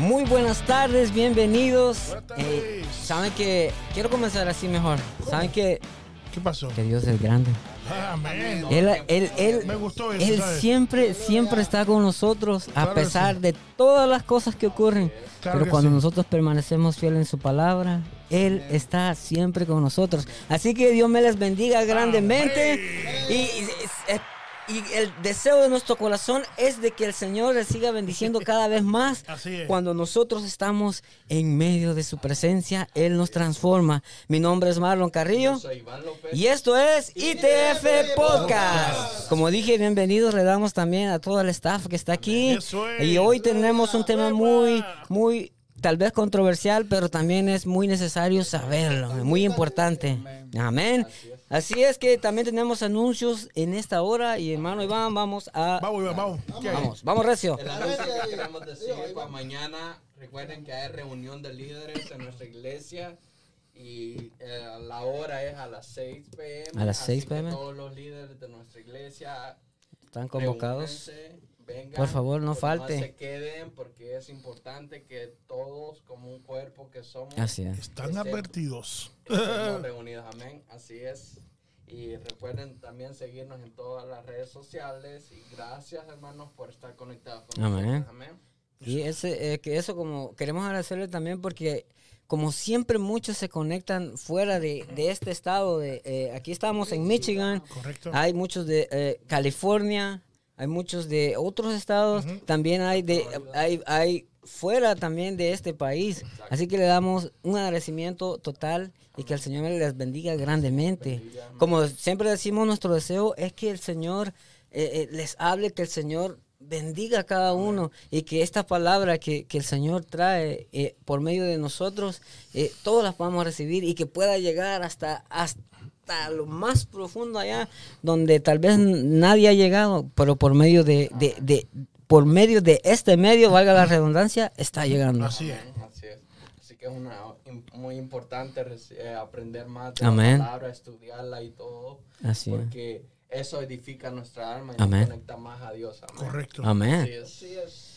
Muy buenas tardes, bienvenidos. Buenas tardes. Eh, Saben que quiero comenzar así mejor. Saben que, ¿Qué pasó? que Dios es grande. Amén. Él, él, él, Me gustó eso, él ¿sabes? siempre, siempre está con nosotros a que pesar sí. de todas las cosas que ocurren. Claro Pero que cuando sí. nosotros permanecemos fieles en su palabra, Él está siempre con nosotros. Así que Dios me les bendiga grandemente. Y, y- y el deseo de nuestro corazón es de que el Señor les siga bendiciendo cada vez más. Así es. Cuando nosotros estamos en medio de su presencia, Él nos transforma. Mi nombre es Marlon Carrillo. Y esto es ITF Podcast. Como dije, bienvenidos. Le damos también a todo el staff que está aquí. Y hoy tenemos un tema muy, muy, tal vez controversial, pero también es muy necesario saberlo. Muy importante. Amén. Así es que también tenemos anuncios en esta hora. Y hermano Iván, vamos a. Vamos, Iván, vamos. Vamos, vamos, Recio. El anuncio que queremos decir para mañana, recuerden que hay reunión de líderes en nuestra iglesia y eh, la hora es a las 6 pm. A las así 6 que p.m.. Todos los líderes de nuestra iglesia Están convocados. reúnense, vengan, Por favor, no falte. se queden porque es importante que todos como un cuerpo que somos Así es. Están advertidos. estemos reunidos, amén, así es. Y recuerden también seguirnos en todas las redes sociales y gracias hermanos por estar conectados con Amén. nosotros, amén. Y ese, eh, que eso como queremos agradecerle también porque como siempre muchos se conectan fuera de, de este estado, de, eh, aquí estamos en Michigan, Correcto. hay muchos de eh, California, hay muchos de otros estados, también hay de hay, hay fuera también de este país. Así que le damos un agradecimiento total y que el Señor les bendiga grandemente. Como siempre decimos, nuestro deseo es que el Señor eh, eh, les hable, que el Señor bendiga a cada uno y que esta palabra que, que el Señor trae eh, por medio de nosotros, eh, todos las podamos recibir y que pueda llegar hasta, hasta, hasta lo más profundo allá, donde tal vez nadie ha llegado, pero por medio de, de, de- por medio de este medio, valga la redundancia, está llegando. Así es. Así es. Así que es una, muy importante reci- eh, aprender más de Amén. la palabra, estudiarla y todo. Así es. porque eso edifica nuestra alma y Amén. nos conecta más a Dios. Amén. Correcto. Amén. Así es. Así es.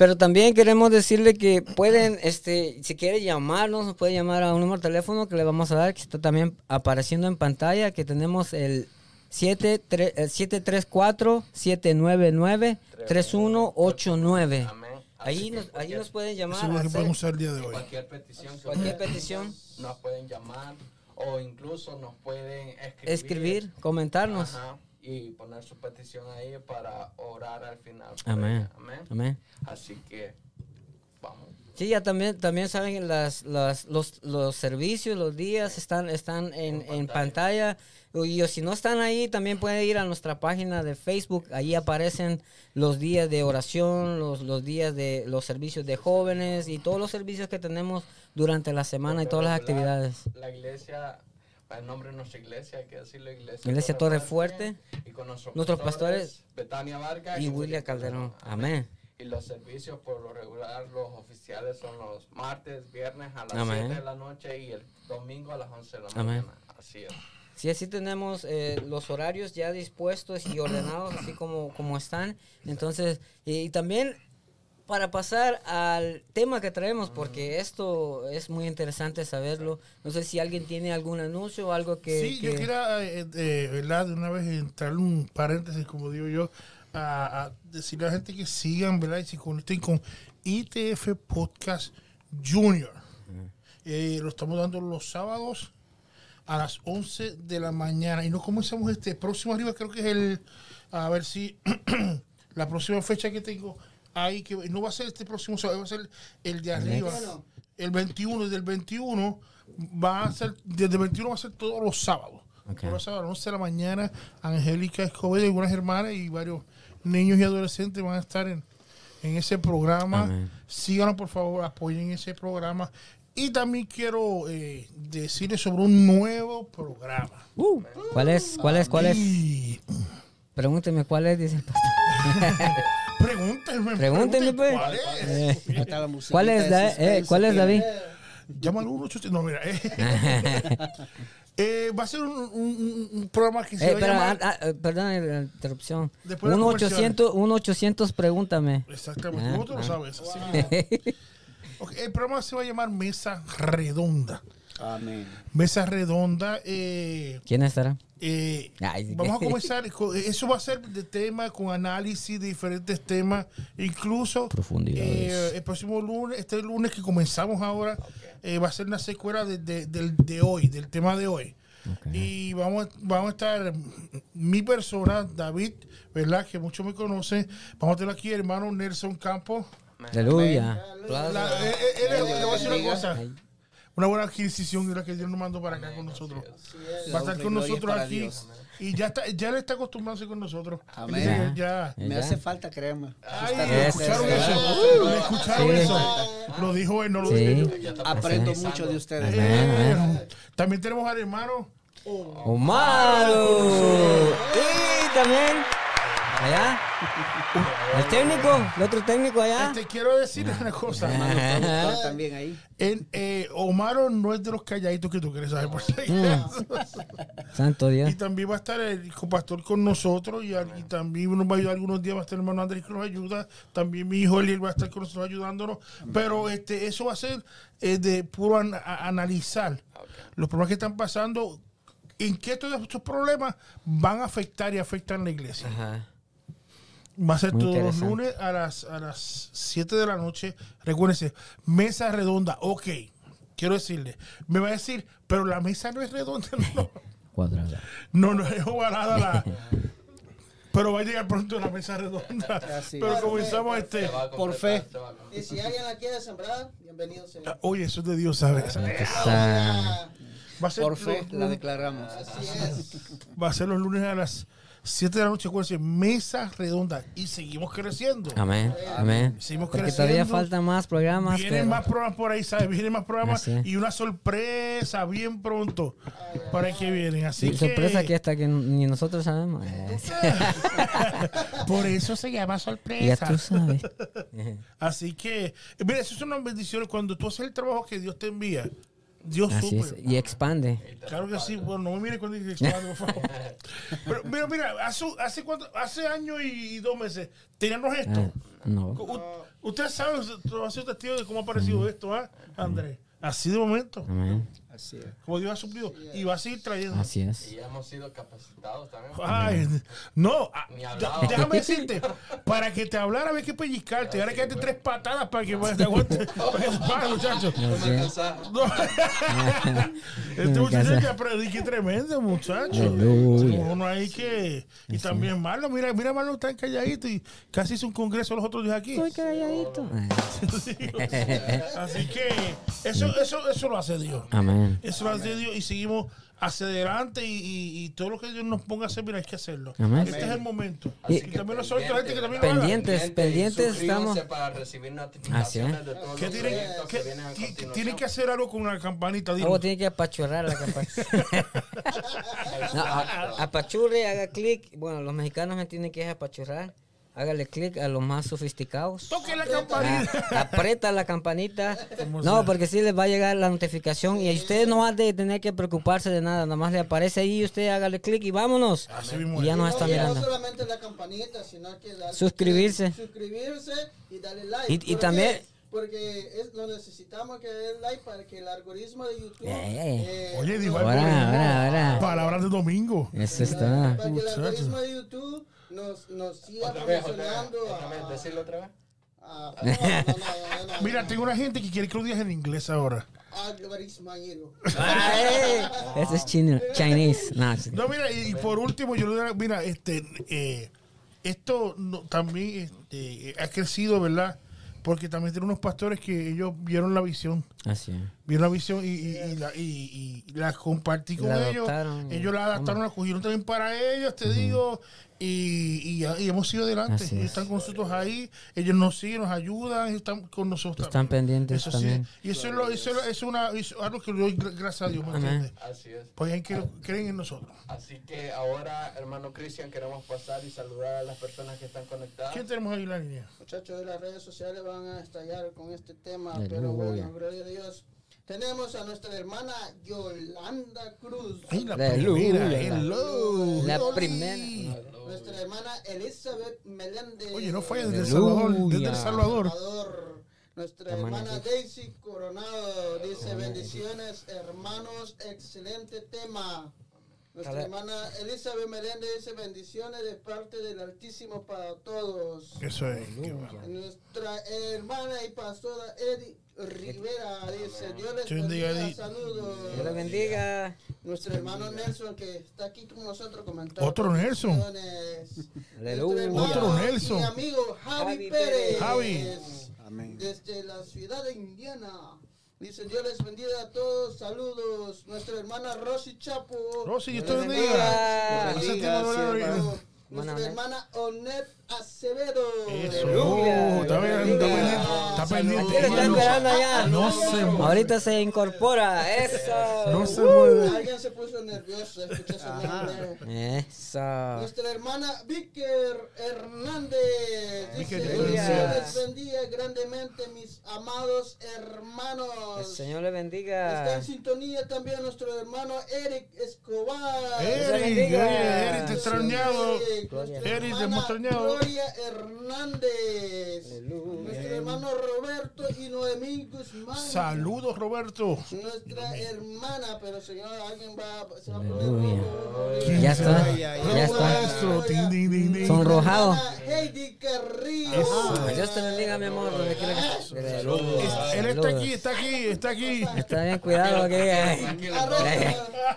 Pero también queremos decirle que pueden, este, si quiere llamarnos, nos puede llamar a un número de teléfono que le vamos a dar, que está también apareciendo en pantalla, que tenemos el 73 el 734-799-3189. Amén. Así Ahí nos, ahí nos pueden llamar. Eso es lo que hacer podemos usar el día de hoy. Cualquier petición cualquier petición, nos pueden llamar o incluso nos pueden escribir. escribir, comentarnos. Ajá, y poner su petición ahí para orar al final. Amén. Amén. Amén. Así que vamos. Sí, ya también, también saben las, las- los, los servicios, los días están, están en, en pantalla. Y o si no están ahí, también pueden ir a nuestra página de Facebook. Ahí aparecen los días de oración, los, los días de los servicios de jóvenes y todos los servicios que tenemos durante la semana y todas las actividades. La iglesia, el nombre de nuestra iglesia, hay que decirlo, iglesia, Iglesia Torre Fuerte. Y con nuestros, Nuestros pastores, Betania Vargas Y William Calderón. Amén. Y los servicios por lo regular, los oficiales son los martes, viernes a las Amén. 7 de la noche y el domingo a las 11 de la Amén. mañana. Así es. Sí, así tenemos eh, los horarios ya dispuestos y ordenados, así como, como están. Entonces, y, y también para pasar al tema que traemos, porque esto es muy interesante saberlo. No sé si alguien tiene algún anuncio o algo que... Sí, yo que- quería, eh, eh, ¿verdad? De una vez entrar un paréntesis, como digo yo, a, a decirle a la gente que sigan, ¿verdad? Y se conecten con ITF Podcast Junior. Eh, lo estamos dando los sábados a las 11 de la mañana. Y no comenzamos este próximo arriba, creo que es el, a ver si la próxima fecha que tengo ahí, que no va a ser este próximo sábado, va a ser el de arriba. El 21, desde el 21 va a ser, desde el 21 va a ser todos los sábados. Todos los sábados a las 11 de la mañana, Angélica Escobedo y algunas hermanas y varios niños y adolescentes van a estar en, en ese programa. Amén. Síganos, por favor, apoyen ese programa. Y también quiero eh, decirles sobre un nuevo programa. Uh, ¿Cuál es? ¿Cuál es? ¿Cuál es? Pregúnteme cuál es, dice el pastor. pregúntenme, Pregúntenme, pues. ¿Cuál es? Eh, musiquita ¿Cuál es, Da- eh, ¿cuál es David? Llama al 1-800. No, mira. eh. Eh, va a ser un, un- un- un programa que se Eh, va a ah, ah, perdón la interrupción. Después de Un comerciales. 800, un 800, pregúntame. Exactamente, Ah, ¿cómo tú lo ah. sabes? Así el programa se va a llamar Mesa Redonda. Amén. Mesa Redonda. eh, ¿Quién estará? Eh, vamos a comenzar. eso va a ser de tema con análisis de diferentes temas. Incluso eh, el próximo lunes, este lunes que comenzamos ahora, eh, va a ser una secuela de, de- del- de hoy, del tema de hoy. Ok. Y vamos, vamos a estar, mi persona, David, ¿verdad? Que muchos me conocen. Vamos a tener aquí hermano Nelson Campos. Aleluya. Eh, eh, él- le voy a decir una cosa. Una buena adquisición de la que Dios nos mandó para acá con nosotros. Va a estar con nosotros aquí. Dios. Y ya está, ya le está acostumbrándose con nosotros. Amén. Ya. Me hace falta crema. Ay, ¿le bien. escucharon Eso. eso? ¿Le escucharon Sí. eso? Lo dijo él, no lo dije yo. Sí. Aprendo mucho de ustedes. Eh, Amén. también tenemos al hermano. Omaro. Y también allá. El técnico, el otro técnico allá. Te quiero decir una cosa. Hermano también ahí. En, eh, Omaro no es de los calladitos que tú quieres saber. Por si Mm. acaso. Santo Dios. Y también va a estar el compastor con nosotros y, también nos va a ayudar algunos días, va a estar el hermano Andrés que nos ayuda, también mi hijo Eliel va a estar con nosotros ayudándonos, pero este eso va a ser eh, de puro an- a- analizar los problemas que están pasando, en qué todos estos problemas van a afectar y afectan la iglesia. Ajá. Va a ser Muy todos los lunes a las, a las 7 de la noche. Recuérdense, mesa redonda, ok. Quiero decirle, me va a decir, pero la mesa no es redonda, no. Cuadrada. No, no es ovalada la. Pero va a llegar pronto la mesa redonda. Así Pero es. comenzamos este. Por fe. completar. Y si alguien la quiere sembrar, bienvenido sea. Oye, eso es de Dios, ¿sabes? Va a ser, Por fe la declaramos. Así es. va a ser los lunes a las 7 de la noche, acuérdense, mesa redonda. Y seguimos creciendo. Amén. Amén. Seguimos Porque creciendo. todavía faltan más programas. Vienen pero- más programas por ahí, ¿sabes? Vienen más programas Así es. y una sorpresa bien pronto para que vienen. Así Sí, que. sorpresa que hasta que ni nosotros sabemos. Eh, Por eso se llama ya sorpresa. tú sabes. Así que, mira, eso son unas bendiciones. Cuando tú haces el trabajo que Dios te envía, Dios Así es. Y expande. Claro que sí. Bueno, no me mire cuando dice expande, por favor. Pero mira, mira, hace, hace, cuánto, hace año y, dos meses teníamos esto. Ah, no. U- Ustedes saben, tú has sido testigo de cómo ha aparecido esto, ¿ah, Andrés? Así de momento, Amén. Así es. como Dios ha suplido. Y va a seguir trayendo. Así es. Y hemos sido capacitados también. Ay, no, ah, Ni déjame decirte, para que te hablara había que pellizcarte, ahora que darte tres patadas para que te aguante, para que muchacho. No este muchacho ya predique tremendo, muchacho. Uno ahí que. Y también Marlon, mira, mira, Marlon está calladito y casi hizo un congreso los otros días aquí. Estoy calladito. Así que eso, eso, eso lo hace Dios. Amén. Eso lo hace Dios y seguimos hacia adelante y, y- y todo lo que Dios nos ponga a hacer, mira, hay que hacerlo. Amén. Este es el momento. Y- Y, también nosotros, la gente que también lo haga. Pendientes, pendientes estamos. para recibir Así notificaciones es. de todos ¿Qué los tienen, que vienen a ti- continuación. tienen que hacer algo con una campanita. Algo tiene que apachurrar la campana. no, apachurre, haga clic. Bueno, los mexicanos me tienen que apachurrar. Hágale clic a los más sofisticados. Toque la Ah, campanita. aprieta la campanita. No, sea. porque sí les va a llegar la notificación y usted no va a tener que preocuparse de nada. Nada más le aparece ahí, usted hágale clic y vámonos. Así mismo Y ya nos No, está y no mirando. solamente la campanita, sino que darle- Suscribirse. Suscribirse y darle like. Y- y también- Porque es, lo necesitamos que den like para que el algoritmo de YouTube. Eh, eh. eh, Oye, dijo. Ahora, ahora, ahora. Palabras de domingo. Eso está. Para que el algoritmo de YouTube nos, nos siga Otra vez, otra vez, posicionando otra vez, a- decirlo otra vez. a- no, no, no, no, no, Mira, tengo una gente que quiere que lo digas en inglés ahora. amigo. Ay, Ese es chino, Chinese. No, mira, y, y por último, yo le mira, este, eh, esto no- también este, ha crecido, ¿verdad? Porque también tiene unos pastores que ellos vieron la visión, Así es. vieron la visión y, y, y la, y- y la compartí con La ellos. adoptaron. Ellos la adaptaron, la cogieron también para ellos, te digo, y, y, ya- y hemos ido adelante. Es. están con nosotros ahí, ellos nos siguen, nos ayudan, están con nosotros. Están pendientes Eso también. sí, y eso es, lo- eso es, una, eso algo que le doy gra- gracias a Dios, ¿me entiendes? Así es. Pues hay que creen en nosotros. Así que ahora, hermano Cristian, queremos pasar y saludar a las personas que están conectadas. ¿Quién tenemos ahí en la línea? Muchachos de las redes sociales van a estallar con este tema, Aleluya. pero bueno, gloria a Dios. Tenemos a nuestra hermana Yolanda Cruz, Ay, la primera, hello, La Loli. primera. nuestra hermana Elizabeth Meléndez. Oye, no fue desde El. Salvador, desde El Salvador. Salvador. Nuestra Hermana Daisy Coronado dice bendiciones, hermanos, excelente tema. Nuestra hermana Elizabeth Meléndez dice bendiciones de parte del Altísimo para todos. Eso es. qué bueno. Nuestra hermana y pastora Eddie Rivera dice, Dios les bendiga, saludos. Dios le bendiga. Nuestro hermano Nelson que está aquí con nosotros comentando. Otro Nelson. Aleluya. Otro Nelson. Mi amigo Javi, Javi Pérez. Javi. Amén. Desde la ciudad de Indiana. Dice, Dios les bendiga a todos. Saludos. Nuestra hermana Rosy Chapo. Rosy, Dios te bendiga. bendiga. Bendiga. Nuestra Onet. hermana Onet Acevedo. Eso. Oh, Está bien, está pendiente. Está pendiente. ¿Quién está esperando allá? No se mueve. Ahorita se incorpora. Eso. No se mueve. Alguien se puso nervioso. Escuché ese nombre. Eso. Nuestra hermana Víker Hernández dice, Dios les bendiga grandemente mis amados El hermanos. Señor le Está bendiga. en sintonía también nuestro hermano Eric Escobar. Eric, te he extrañado. Gloria. extrañado. Hernández. Aleluya. Nuestro hermano Roberto y Noemí Guzmán. Saludos, Roberto. Nuestra hermana, pero señor, alguien va, se va a poner Aleluya. Ya está. Ya está. Sonrojado. Heidi Carrillo. Dios te bendiga, mi amor. Él está aquí, está aquí, está aquí. Está bien, cuidado. Que...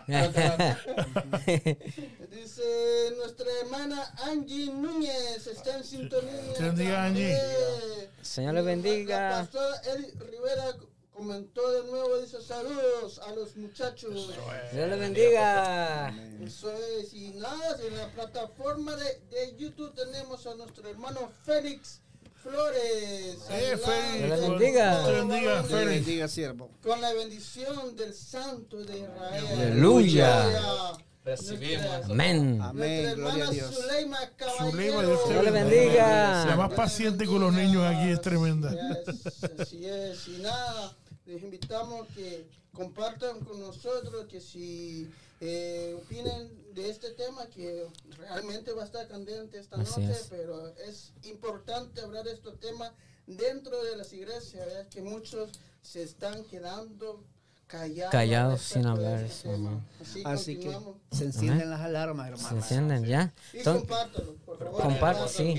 Dice nuestra hermana Angie Núñez está en sintonía. Te bendiga, Angie. también. Señor le bendiga. La pastora Eli Rivera comentó de nuevo, dice saludos a los muchachos. Dios le bendiga. Eso es, y nada, en la plataforma de, de YouTube tenemos a nuestro hermano Félix Flores. Eh, Félix, le bendiga. con Te la bendiga, Félix. bendiga, siervo. Con la bendición del Santo de Israel. Aleluya. Recibimos. Amén. Amén, gloria a Dios. Zuleima Dios te bendiga. La más paciente con los niños aquí es tremenda. Yes, así es. Y nada, les invitamos que compartan con nosotros, que si eh, opinen de este tema, que realmente va a estar candente esta Así noche, es. pero es importante hablar de estos temas dentro de las iglesias, ¿verdad? que muchos se están quedando callados. Callados sin hablar eso, amén. Así, Así que se encienden las alarmas, ¿Se hermano. encienden ya? Y Entonces, compártelo, por favor. Compártelo. sí.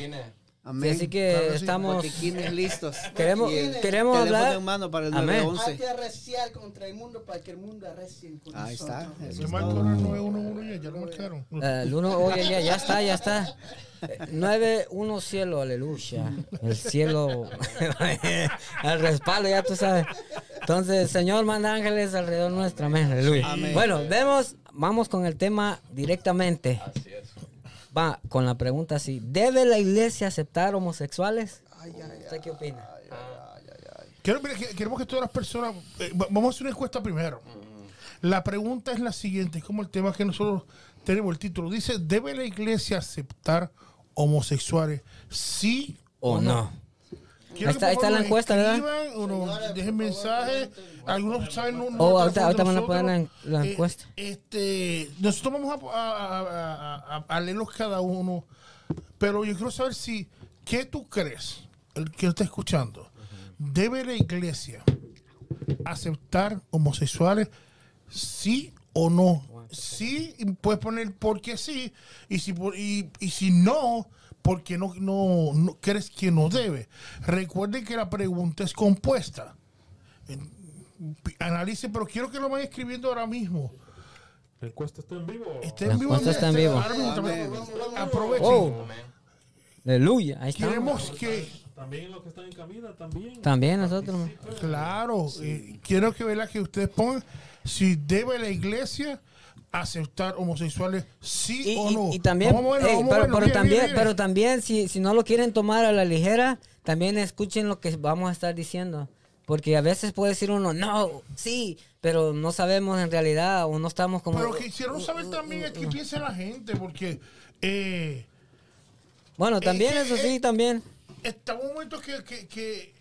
Amén. así que Claro sí. estamos, Botiquines listos. queremos, el queremos hablar. en mano para el Amén. 911. Hay que arreciar contra el mundo para que el mundo arrecie con Ahí está. Yo marco el 911 ya, ya lo marcaron. Eh, el uno, oye, ya, ya está, ya está. Eh, Nueve, uno cielo, aleluya. El cielo, al respaldo, ya tú sabes. Entonces, Señor, manda ángeles alrededor nuestra, amén, aleluya. Amén. Bueno, vemos, vamos con el tema directamente. Así es. Va con la pregunta así: ¿Debe la iglesia aceptar homosexuales? Ay, ay, ay. ¿Usted qué opina? Quiero- mira, que- queremos que todas las personas. eh, va- vamos a hacer una encuesta primero. La pregunta es la siguiente: es como el tema que nosotros tenemos el título. Dice: ¿Debe la iglesia aceptar homosexuales? ¿Sí ¿O no? Quiero Ahí está- ahí está la encuesta, ¿verdad? nos dejen mensajes. Algunos saben. No, no Oh, ahorita- ahorita van a poner la en- la Eh, encuesta. este, nosotros vamos a, a- a- a- a leerlos cada uno. Pero yo quiero saber si. ¿Qué tú crees? El que está escuchando. ¿Debe la iglesia aceptar homosexuales? ¿Sí o no? Sí, y puedes poner porque sí. Y si, por- y, y si no, porque no, no, no crees que no debe. Recuerden que la pregunta es compuesta. Analice, pero quiero que lo vayan escribiendo ahora mismo. La encuesta está en vivo. Está La en vivo. encuesta está en vivo. Aprovechen. Oh, aleluya, ahí está. Queremos que, También los que están en cabina, también. También nosotros. claro, eh, quiero que ¿verdad? que ustedes pongan si debe la iglesia aceptar homosexuales, sí Y, o y- no. y también, Vamos a verlo, ey, vamos a pero, verlo. pero Mire, también, mire, mire. pero también si, si no lo quieren tomar a la ligera, también escuchen lo que vamos a estar diciendo. Porque a veces puede decir uno, no, sí, pero no sabemos en realidad o no estamos como... Pero quisiera saber también es qué piensa la gente, porque eh, Bueno, también que, eso eh, sí, también. está un momento que, que, que,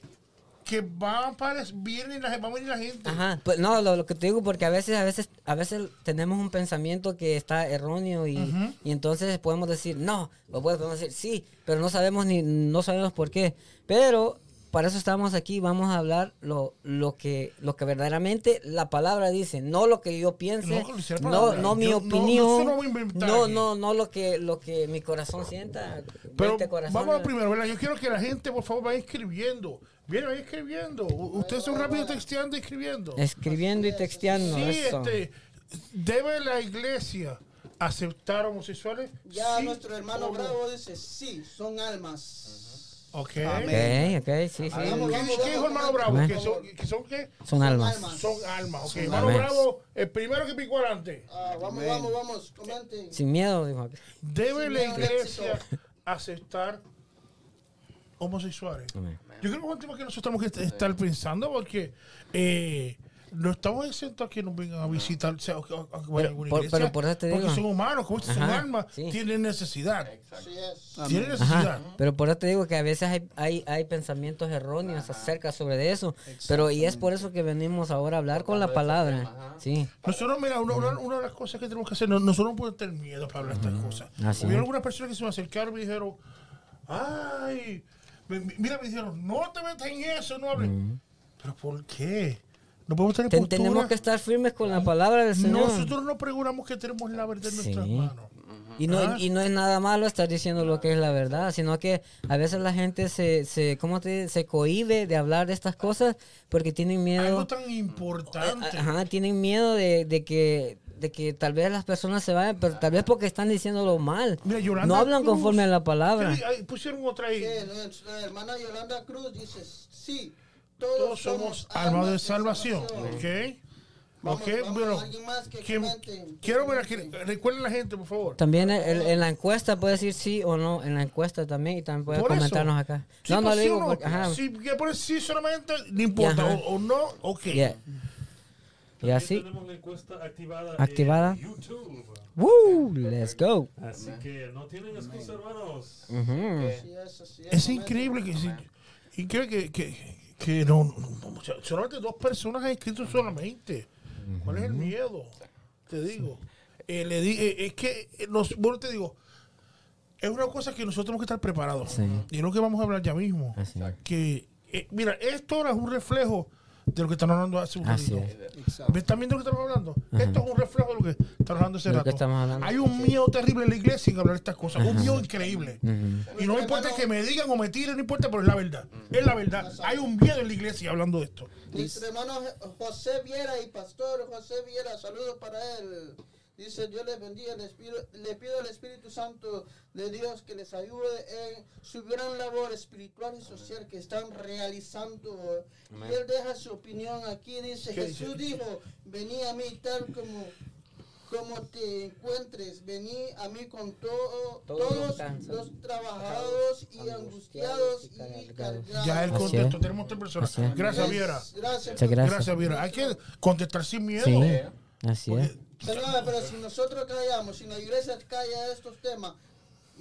que va a aparecer, viene la, va a venir la gente. Ajá, pues no, lo, lo que te digo, porque a veces, a veces, a veces tenemos un pensamiento que está erróneo y, y entonces podemos decir no, o podemos decir sí, pero no sabemos ni, no sabemos por qué. Pero para eso estamos aquí, vamos a hablar lo, lo que, lo que verdaderamente la palabra dice, no lo que yo piense, No, no, no mi Yo- opinión, no no, no, no lo que, lo que mi corazón sienta. Pero 20 corazones. vamos a primero, ¿verdad? Yo quiero que la gente, por favor, vaya escribiendo. Viene, vaya escribiendo. U- Ustedes son rápidos texteando y escribiendo. Escribiendo y texteando. Sí, eso. este, ¿debe la iglesia aceptar homosexuales? Ya Sí nuestro hermano no? Bravo dice, sí, son almas. Ok. Amén. Ok, ok, sí, sí. Vamos, ¿Qué, vamos, qué dijo vamos, hermano Bravo? ¿Que son, que son qué? Son almas. almas. Son almas. Ok, Son hermano almas. Bravo, el primero que picó adelante. Ah, vamos, vamos, vamos, comenten. Sin miedo, dijo. ¿Debe Sin la miedo iglesia aceptar homosexuales? Amén. Yo creo que es un tema que nosotros tenemos que estar pensando porque eh, no estamos exentos a que nos vengan a visitar, o sea, a- a- a que vayan a Pero alguna por- iglesia, pero por eso te porque son humanos, como son almas, sí. tienen necesidad. Tienen necesidad. Ajá, pero por eso te digo que a veces hay, hay, hay pensamientos erróneos acerca sobre de eso. Pero y es por eso que venimos ahora a hablar con la palabra. Sí. Nosotros, mira, una, una- una de las cosas que tenemos que hacer, no- nosotros no podemos tener miedo para hablar estas cosas. Es. algunas personas que se me acercaron y me dijeron, ay, mira, me dijeron, no te metas en eso, no hables. Pero ¿por qué? No podemos tener Ten- tenemos que estar firmes con la palabra del Señor. Nosotros no pregonamos que tenemos la verdad en nuestras Sí. manos. Y no, Ah. y no es nada malo estar diciendo lo que es la verdad, sino que a veces la gente se, se, ¿cómo te, se cohíbe de hablar de estas cosas porque tienen miedo. Algo tan importante. Ajá, tienen miedo de, de que de que tal vez las personas se vayan, pero tal vez porque están diciéndolo mal. Mira, Yolanda no hablan Cruz. conforme a la palabra. Pusieron otra ahí. Sí, nuestra hermana Yolanda Cruz dice, sí, todos, Todos somos almas de salvación. ¿Ok? Vamos, Ok, vamos, bueno, alguien más que ¿quién- comente, que quiero ver aquí, recuerden la gente, por favor. También el- en la encuesta puede decir sí o no, en la encuesta también, y también puede Por eso. comentarnos acá. Sí, no, no pues, le digo porque, ajá, Si poner sí solamente, no importa. O, o no, ok. yeah. Y así, tenemos la encuesta activada, Activada. en YouTube. ¡Woo! Let's go. Así que no tienen excusa, hermanos. Ujú. Así es, es, increíble que, sí, increíble que, que, que no, no, solamente dos personas han escrito solamente. ¿Cuál es el miedo? Te digo. Eh, le di, eh, es que eh, nos, bueno, te digo, es una cosa que nosotros tenemos que estar preparados. Sí. Y es lo que vamos a hablar ya mismo. Así. Que, eh, mira, esto ahora es un reflejo de lo que están hablando hace un Así ratito. es. Exacto. ¿Ves también de lo que estamos hablando? Esto es un reflejo de lo que estamos hablando hace rato. que estamos hablando. Hay un miedo terrible en la iglesia en hablar de estas cosas. Un miedo increíble. Ujú. Y no importa que me digan o me tiren, no importa, pero es la verdad. Es la verdad. Hay un miedo en la iglesia hablando de esto. Nuestro hermano José Viera y pastor José Viera, saludos para él. Dice, Dios les bendiga, les pido, le pido al Espíritu Santo de Dios que les ayude en su gran labor espiritual y social que están realizando. Y él deja su opinión aquí, dice, ¿Qué Jesús dice? dijo, vení a mí tal como, como te encuentres, vení a mí con todo, Todos los todos cansados, los trabajados y angustiados y cargados. Ya contexto, es. tenemos tres personas. Gracias, Viera. Gracias. Muchas gracias. Gracias, Viera. Hay que contestar sin miedo. Sí, así es. Pero si nosotros callamos, si la iglesia calla estos temas,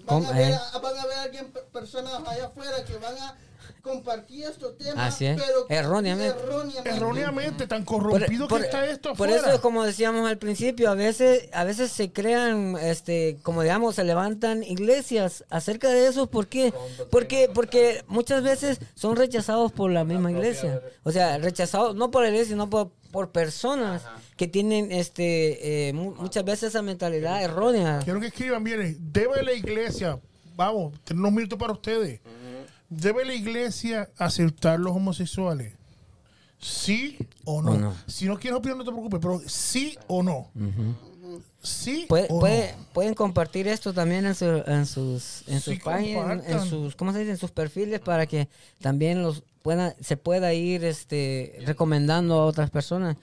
van a, ver, Eh. a- van a ver alguien, pe- personas allá afuera que van a compartir estos temas, Así es. pero Erróneamente. erróneamente. Erróneamente, tan Por, corrompido por- que está esto por afuera. eso, como decíamos al principio, a veces, a veces se crean, este, como digamos, se levantan iglesias acerca de eso. ¿Por qué? Porque, porque muchas veces son rechazados por la misma iglesia. O sea, rechazados no por la iglesia, sino por, por personas que tienen, este, eh, mu- muchas veces esa mentalidad errónea. Quiero que escriban bien. ¿Debe la iglesia, vamos, tener unos minutos para ustedes, ¿debe la iglesia aceptar los homosexuales? ¿Sí o no? Si no quieres opinar, no te preocupes, pero sí o no. Sí Puede- o puede- no. pueden compartir esto también en, su- en sus en sus Sí, páginas, en sus ¿cómo se dice? en sus perfiles para que también los pueda se pueda ir este recomendando a otras personas.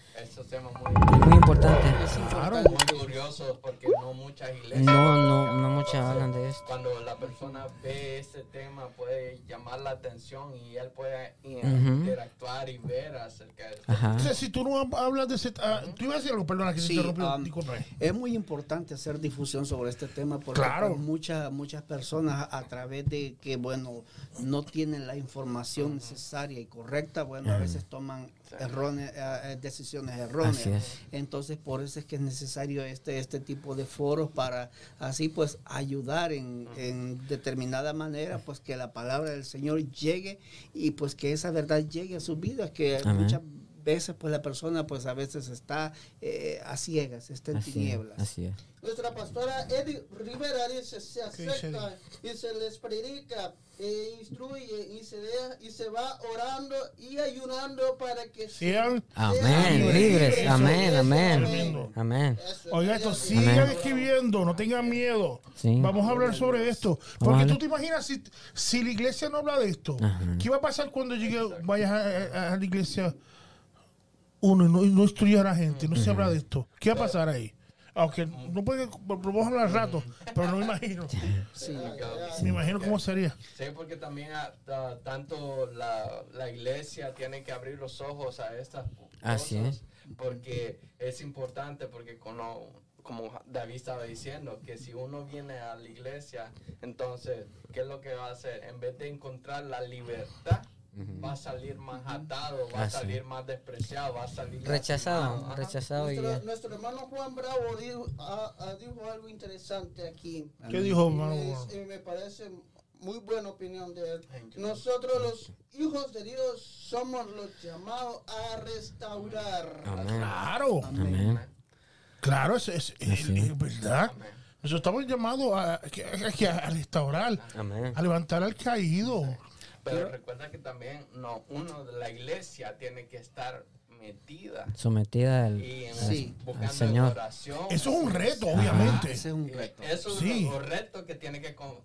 Temas Es muy, muy importante. Claro. muy curiosos porque no muchas iglesias. No, no, no muchas hablan de esto. Cuando la persona ve este tema puede llamar la atención y él puede eh, Ujú. interactuar y ver acerca de esto. Ajá. O sea, si tú no hab- hablas de ese... ah, tú ibas a decir algo, perdona que Sí, te interrumpí. um, disculpa. Es muy importante hacer difusión sobre este tema porque Claro. muchas muchas personas a, través de que bueno no tienen la información necesaria y correcta, bueno a veces toman erróne- eh, eh, decisiones erróneas. Entonces por eso es que es necesario este este tipo de foros para así pues ayudar en, en determinada manera pues que la palabra del Señor llegue y pues que esa verdad llegue a sus vidas que Amén. muchas veces pues la persona pues a veces está eh, a ciegas, está en Así es, tinieblas. así es. Nuestra pastora Eddie Rivera dice, se ¿Qué dice acepta y se les predica, e instruye y se, deja, y se va orando y ayunando para que Sean... Amén, libres. Amén, amén. Amén. Eso, Oiga, esto, sigan Amén. escribiendo, no tengan miedo. Sí. Vamos a hablar sobre esto. Porque tú te imaginas si, si la iglesia no habla de esto, Ajá. ¿qué va a pasar cuando llegue, vayas a, a- a la iglesia uno y no, y no instruye a la gente, no se habla de esto? ¿Qué va a pasar ahí? Aunque no puede, vamos a hablar al rato, pero no me imagino. Sí. Me imagino cómo sería. Sí, porque también ah, ta- tanto la, la iglesia tiene que abrir los ojos a estas cosas. Así es. Porque es importante, porque como, como David estaba diciendo, que si uno viene a la iglesia, entonces, ¿qué es lo que va a hacer? En vez de encontrar la libertad, va a salir más atado, va a Así. salir más despreciado, va a salir Rechazado. Ajá. rechazado y Nuestro, ya. nuestro hermano Juan Bravo dijo, ah, ah, dijo algo interesante aquí. ¿Qué dijo, Y hermano? me, y me parece muy buena opinión de él. Nosotros los hijos de Dios somos los llamados a restaurar. Amén. Claro, Amén. claro, es, es- es verdad. Amén. Nosotros estamos llamados a, a- a- a restaurar, Amén. a levantar al caído. Pero recuerda que también no, uno de la iglesia tiene que estar metida Sometida al, y en, Sí. buscando al Señor. oración. Eso es un reto, obviamente. Ese es un Y reto. Eso Sí. es un reto que tiene que con-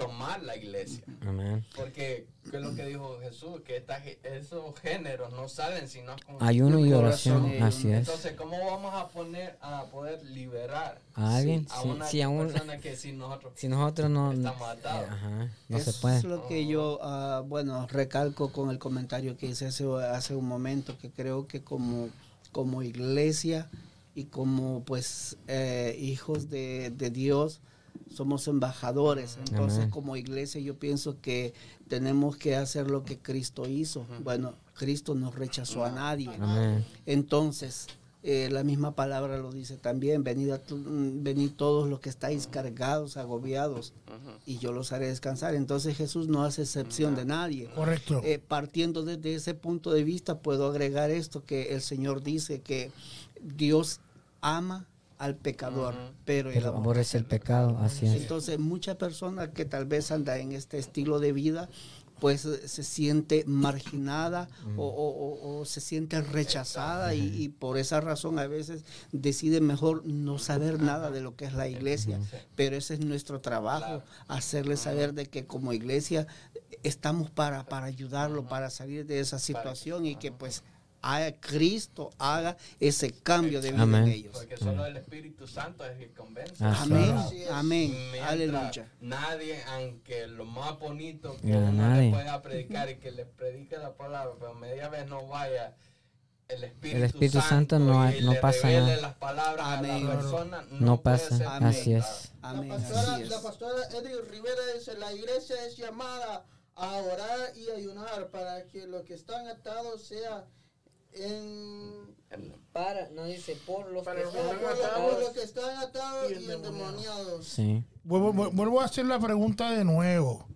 tomar la iglesia. Amén. Porque, ¿qué es lo que dijo Jesús? Que esta esos géneros no salen sino con Ayuno y oración, eh, así es. Entonces, ¿cómo vamos a poner a poder liberar ¿A alguien? a una sí, a un- persona que si nosotros Si nosotros no... estamos atados? Ajá, no Eso se puede. es lo que yo, ah, bueno, recalco con el comentario que hice hace, hace un momento, que creo que como, como iglesia y como pues eh, hijos de, de Dios, somos embajadores. Entonces, Amén. como iglesia, yo pienso que tenemos que hacer lo que Cristo hizo. Bueno, Cristo no rechazó a nadie. Amén. Entonces, eh, la misma palabra lo dice también, venid, a mm, venid todos los que estáis cargados, agobiados, y yo los haré descansar. Entonces Jesús no hace excepción de nadie. Correcto. Eh, partiendo desde ese punto de vista, puedo agregar esto que el Señor dice que Dios ama al pecador, pero, Pero aborrece aborrece el pecado, así es. entonces, muchas personas que tal vez anda en este estilo de vida, pues se siente marginada o, o- o- o se siente rechazada y, y por esa razón a veces decide mejor no saber nada de lo que es la iglesia. Pero ese es nuestro trabajo, hacerle saber de que como iglesia estamos para, para ayudarlo, para salir de esa situación y que pues haga Cristo haga ese cambio de vida Amén. en ellos. Porque solo el Espíritu Santo es el que convence. Así Amén, amén, aleluya. Nadie, aunque lo más bonito que Ya, uno le pueda predicar y que le predique la palabra, pero media vez no vaya el Espíritu, El Espíritu Santo no hay- y no le pasa nada. las palabras Amén. a la persona, no, No pasa, así es. Amén, La pastora, así es. la pastora Edith Rivera dice, la iglesia es llamada a orar y ayunar para que lo que están atados sea en... Para, no dice por los Para que los están atados. por lo que están atados y y endemoniados. Sí. Vuelvo, vu- vuelvo a hacer la pregunta de nuevo.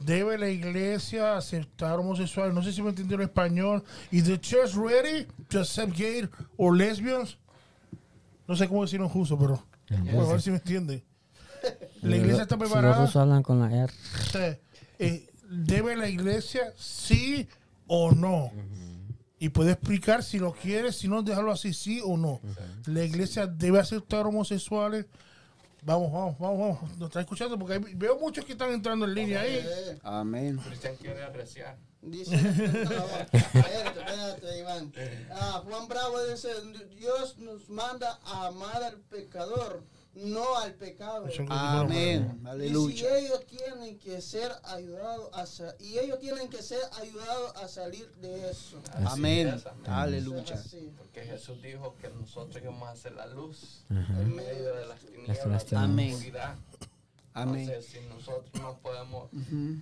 ¿Debe la iglesia aceptar homosexuales? No sé si me entendió en español. ¿Is the church ready to accept gay or lesbians? No sé cómo decirlo en justo, pero a ver si me entiende. La iglesia está Si los preparada. rusos hablan con la R. Eh, ¿Debe la iglesia sí o no? Y puede explicar si lo quiere, si no, dejarlo así, sí o no. La iglesia debe aceptar homosexuales. Vamos, vamos, vamos, vamos. Nos está escuchando porque hay- veo muchos que están entrando en línea ahí. Amén. Cristian quiere arreciar. Dice, no, espérate, espérate, Iván. Ah, Juan Bravo dice, Dios nos manda a amar al pecador, no al pecado. Amén. Y si Aleluya. ellos tienen que ser ayudados a sa- y ellos tienen que ser ayudados a salir de eso. Así Amén. es, amén. Aleluya. Porque Jesús dijo que nosotros íbamos a ser la luz Ajá. en medio de las tinieblas, Las de la Amén. Amén. Entonces, si nosotros no podemos Ujú.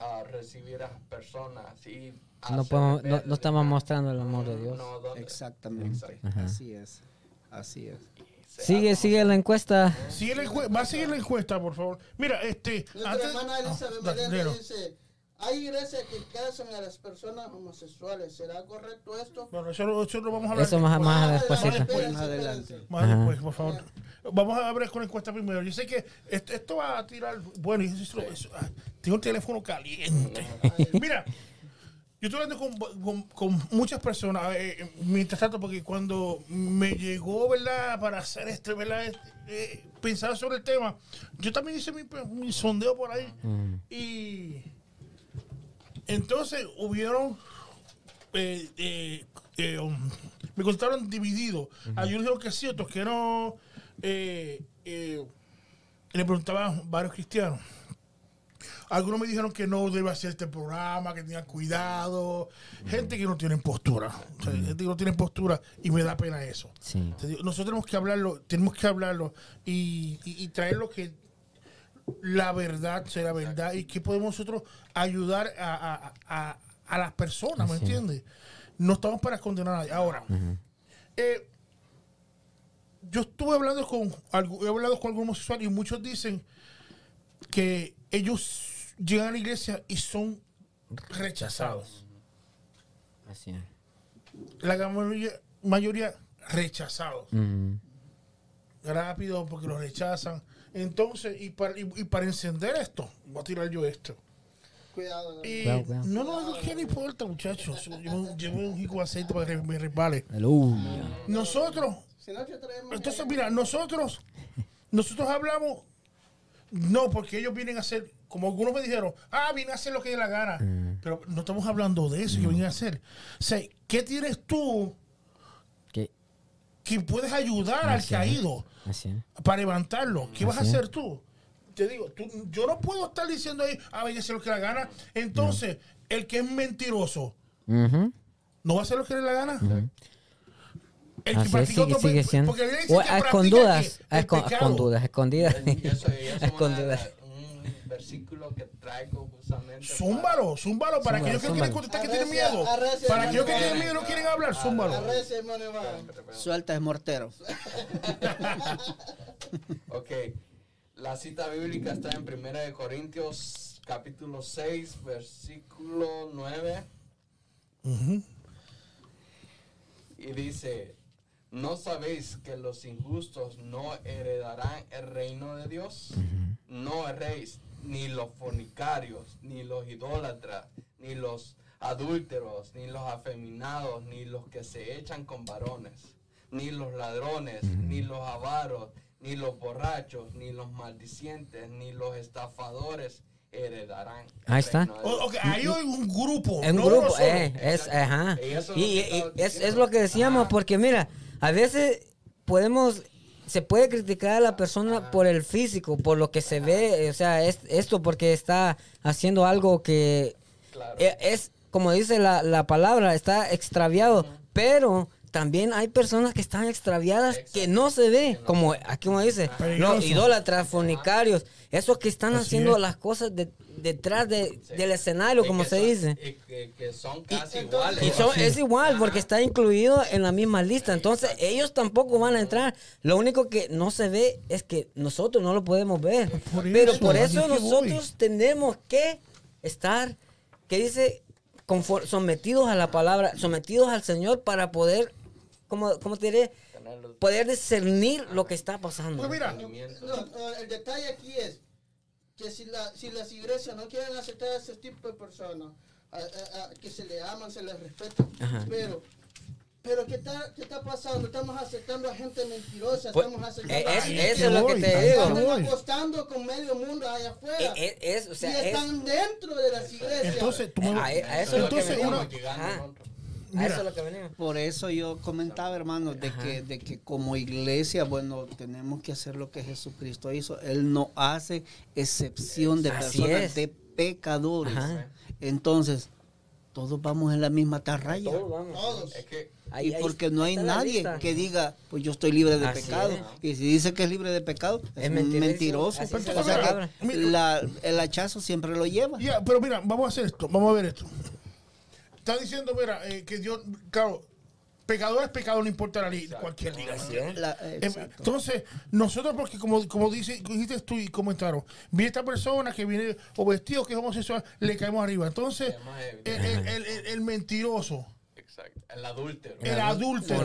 ah, recibir a las personas y No, podemos, no, ver- no estamos mostrando el amor de Dios. No. Exactamente. Ajá. Así es. Así es. Sigue, sigue la encuesta. Sigue la encue- va a seguir la encuesta, por favor. Mira, este. Nuestra antes- hermana Elizabeth Meléndez léelo. dice, hay iglesias que casan a las personas homosexuales. ¿Será correcto esto? Bueno, eso, lo- eso lo vamos a hablar. Eso más, más después. espérense, Más adelante. Más Ajá. después, por favor. Vamos a abrir con la encuesta primero. Yo sé que esto, esto va a tirar. Bueno, y eso- eso- ah, tengo el teléfono caliente. Mira, yo estoy hablando con, con- con muchas personas eh, mientras tanto, porque cuando me llegó, ¿verdad?, para hacer este, ¿verdad?, Eh, eh, pensar sobre el tema, yo también hice mi, mi sondeo por ahí. Mm. Y entonces hubieron. eh, eh, eh, um, me contestaron divididos. Algunos dijeron que sí, otros que no. Eh, eh, le preguntaban varios cristianos. Algunos me dijeron que no debe hacer este programa, que tengan cuidado. Gente que no tiene postura. O sea, Gente que no tiene postura y me da pena eso. Sí. Nosotros tenemos que hablarlo, tenemos que hablarlo y, y, y traer lo que la verdad sea verdad y que podemos nosotros ayudar a, a- a- a las personas, ¿me entiendes? No estamos para condenar a nadie. Ahora, eh, yo estuve hablando con, he hablado con algunos homosexuales y muchos dicen que ellos llegan a la iglesia y son rechazados. Así es. La gran mayoría, mayoría rechazados. Mm. rápido porque lo rechazan. Entonces, y para, y, y para encender esto, voy a tirar yo esto. Cuidado. Y Cuidado, cuidado. no, no, no, ¿qué le importa, muchachos? Llevo, llevo un jico de aceite para que me resbale. Nosotros, Si no te traemos... entonces, mira, nosotros, nosotros hablamos No, porque ellos vienen a hacer, como algunos me dijeron, ah, vienen a hacer lo que dé la gana. Mm. Pero no estamos hablando de eso que vienen a hacer. O sea, ¿qué tienes tú Que- que puedes ayudar al Así caído para levantarlo? ¿Qué vas a hacer tú? Te digo, tú- yo no puedo estar diciendo ahí, ah, venga a hacer lo que le da gana. Entonces, el que es mentiroso. ¿no va a hacer lo que le la gana? El que Así es, practica sigue, otro pe- sigue siendo. O que a escondudas, que a escondudas, escondidas. Un versículo que traigo justamente. Zúmbalo, zúmbalo, para aquellos que quieren contestar, que tienen miedo. arrecia, Para aquellos que tienen miedo y no quieren hablar, Iván. Suelta es mortero. Ok, la cita bíblica está en 1 de Corintios capítulo 6, versículo 9. Y dice, ¿no sabéis que los injustos no heredarán el reino de Dios? No erréis, ni los fornicarios, ni los idólatras, ni los adúlteros, ni los afeminados, ni los que se echan con varones, ni los ladrones, ni los avaros, ni los borrachos, ni los maldicientes, ni los estafadores heredarán. Ahí está. ahí hay un grupo. En no grupo, eh, es, ajá. Y eso es Y, lo que y- estaba y es, diciendo. es lo que decíamos, Ajá. porque mira, a veces podemos, se puede criticar a la persona por el físico, por lo que se ve, o sea, es, esto porque está haciendo algo que Claro. eh, es, como dice la, la palabra, está extraviado, pero también hay personas que están extraviadas que no se ve, como aquí como dice, Peligroso. los idólatras, fornicarios, esos que están Así haciendo es. las cosas de- detrás de- Sí. del escenario, Y como se son- dice. y que, que son casi iguales. Y son- es igual porque está incluido en la misma lista. Entonces ellos tampoco van a entrar. Lo único que no se ve es que nosotros no lo podemos ver. Por Pero eso, por eso nosotros tenemos que estar, que dice, Confor- sometidos a la palabra, sometidos al Señor para poder, como, como te diré, poder discernir lo que está pasando. Pues mira. No, no, el detalle aquí es que si, la, si las iglesias no quieren aceptar a ese tipo de personas, a- a- a- que se le aman, se les respeta, Ajá. pero, pero ¿qué está, ¿qué está pasando? Estamos aceptando a gente mentirosa, Pues, estamos aceptando eh, a es- gente eso es lo que te digo. están voy. apostando con medio mundo allá afuera. Eh, eh, es, o sea, y es- están dentro de las iglesias. entonces tú me- a, a eso es lo que entonces una- llegando Ajá. nosotros. A Mira. eso es lo que venimos. Por eso yo comentaba, hermano, de que, de que como iglesia, bueno, tenemos que hacer lo que Jesucristo hizo. Él no hace excepción de Así personas, es. de pecadores. Ajá. Entonces, todos vamos en la misma tarraya. Todos vamos. Todos. Es que Ahí- y ahí porque no hay nadie que diga, pues yo estoy libre de Así pecado. es. Y si dice que es libre de pecado, es, mentiroso. O sea que la- el hachazo siempre lo lleva. Ya, pero mira, vamos a hacer esto, vamos a ver esto. Está diciendo, mira, eh, que Dios, claro, pecador es pecado, no importa la li- cualquier liga. La- Em. Entonces, nosotros, porque como, como dice, dijiste tú y comentaron, vi esta persona que viene o vestido que es homosexual, le caemos arriba. Entonces, el, el- el- el mentiroso, Exacto. El adúltero. el adúltero,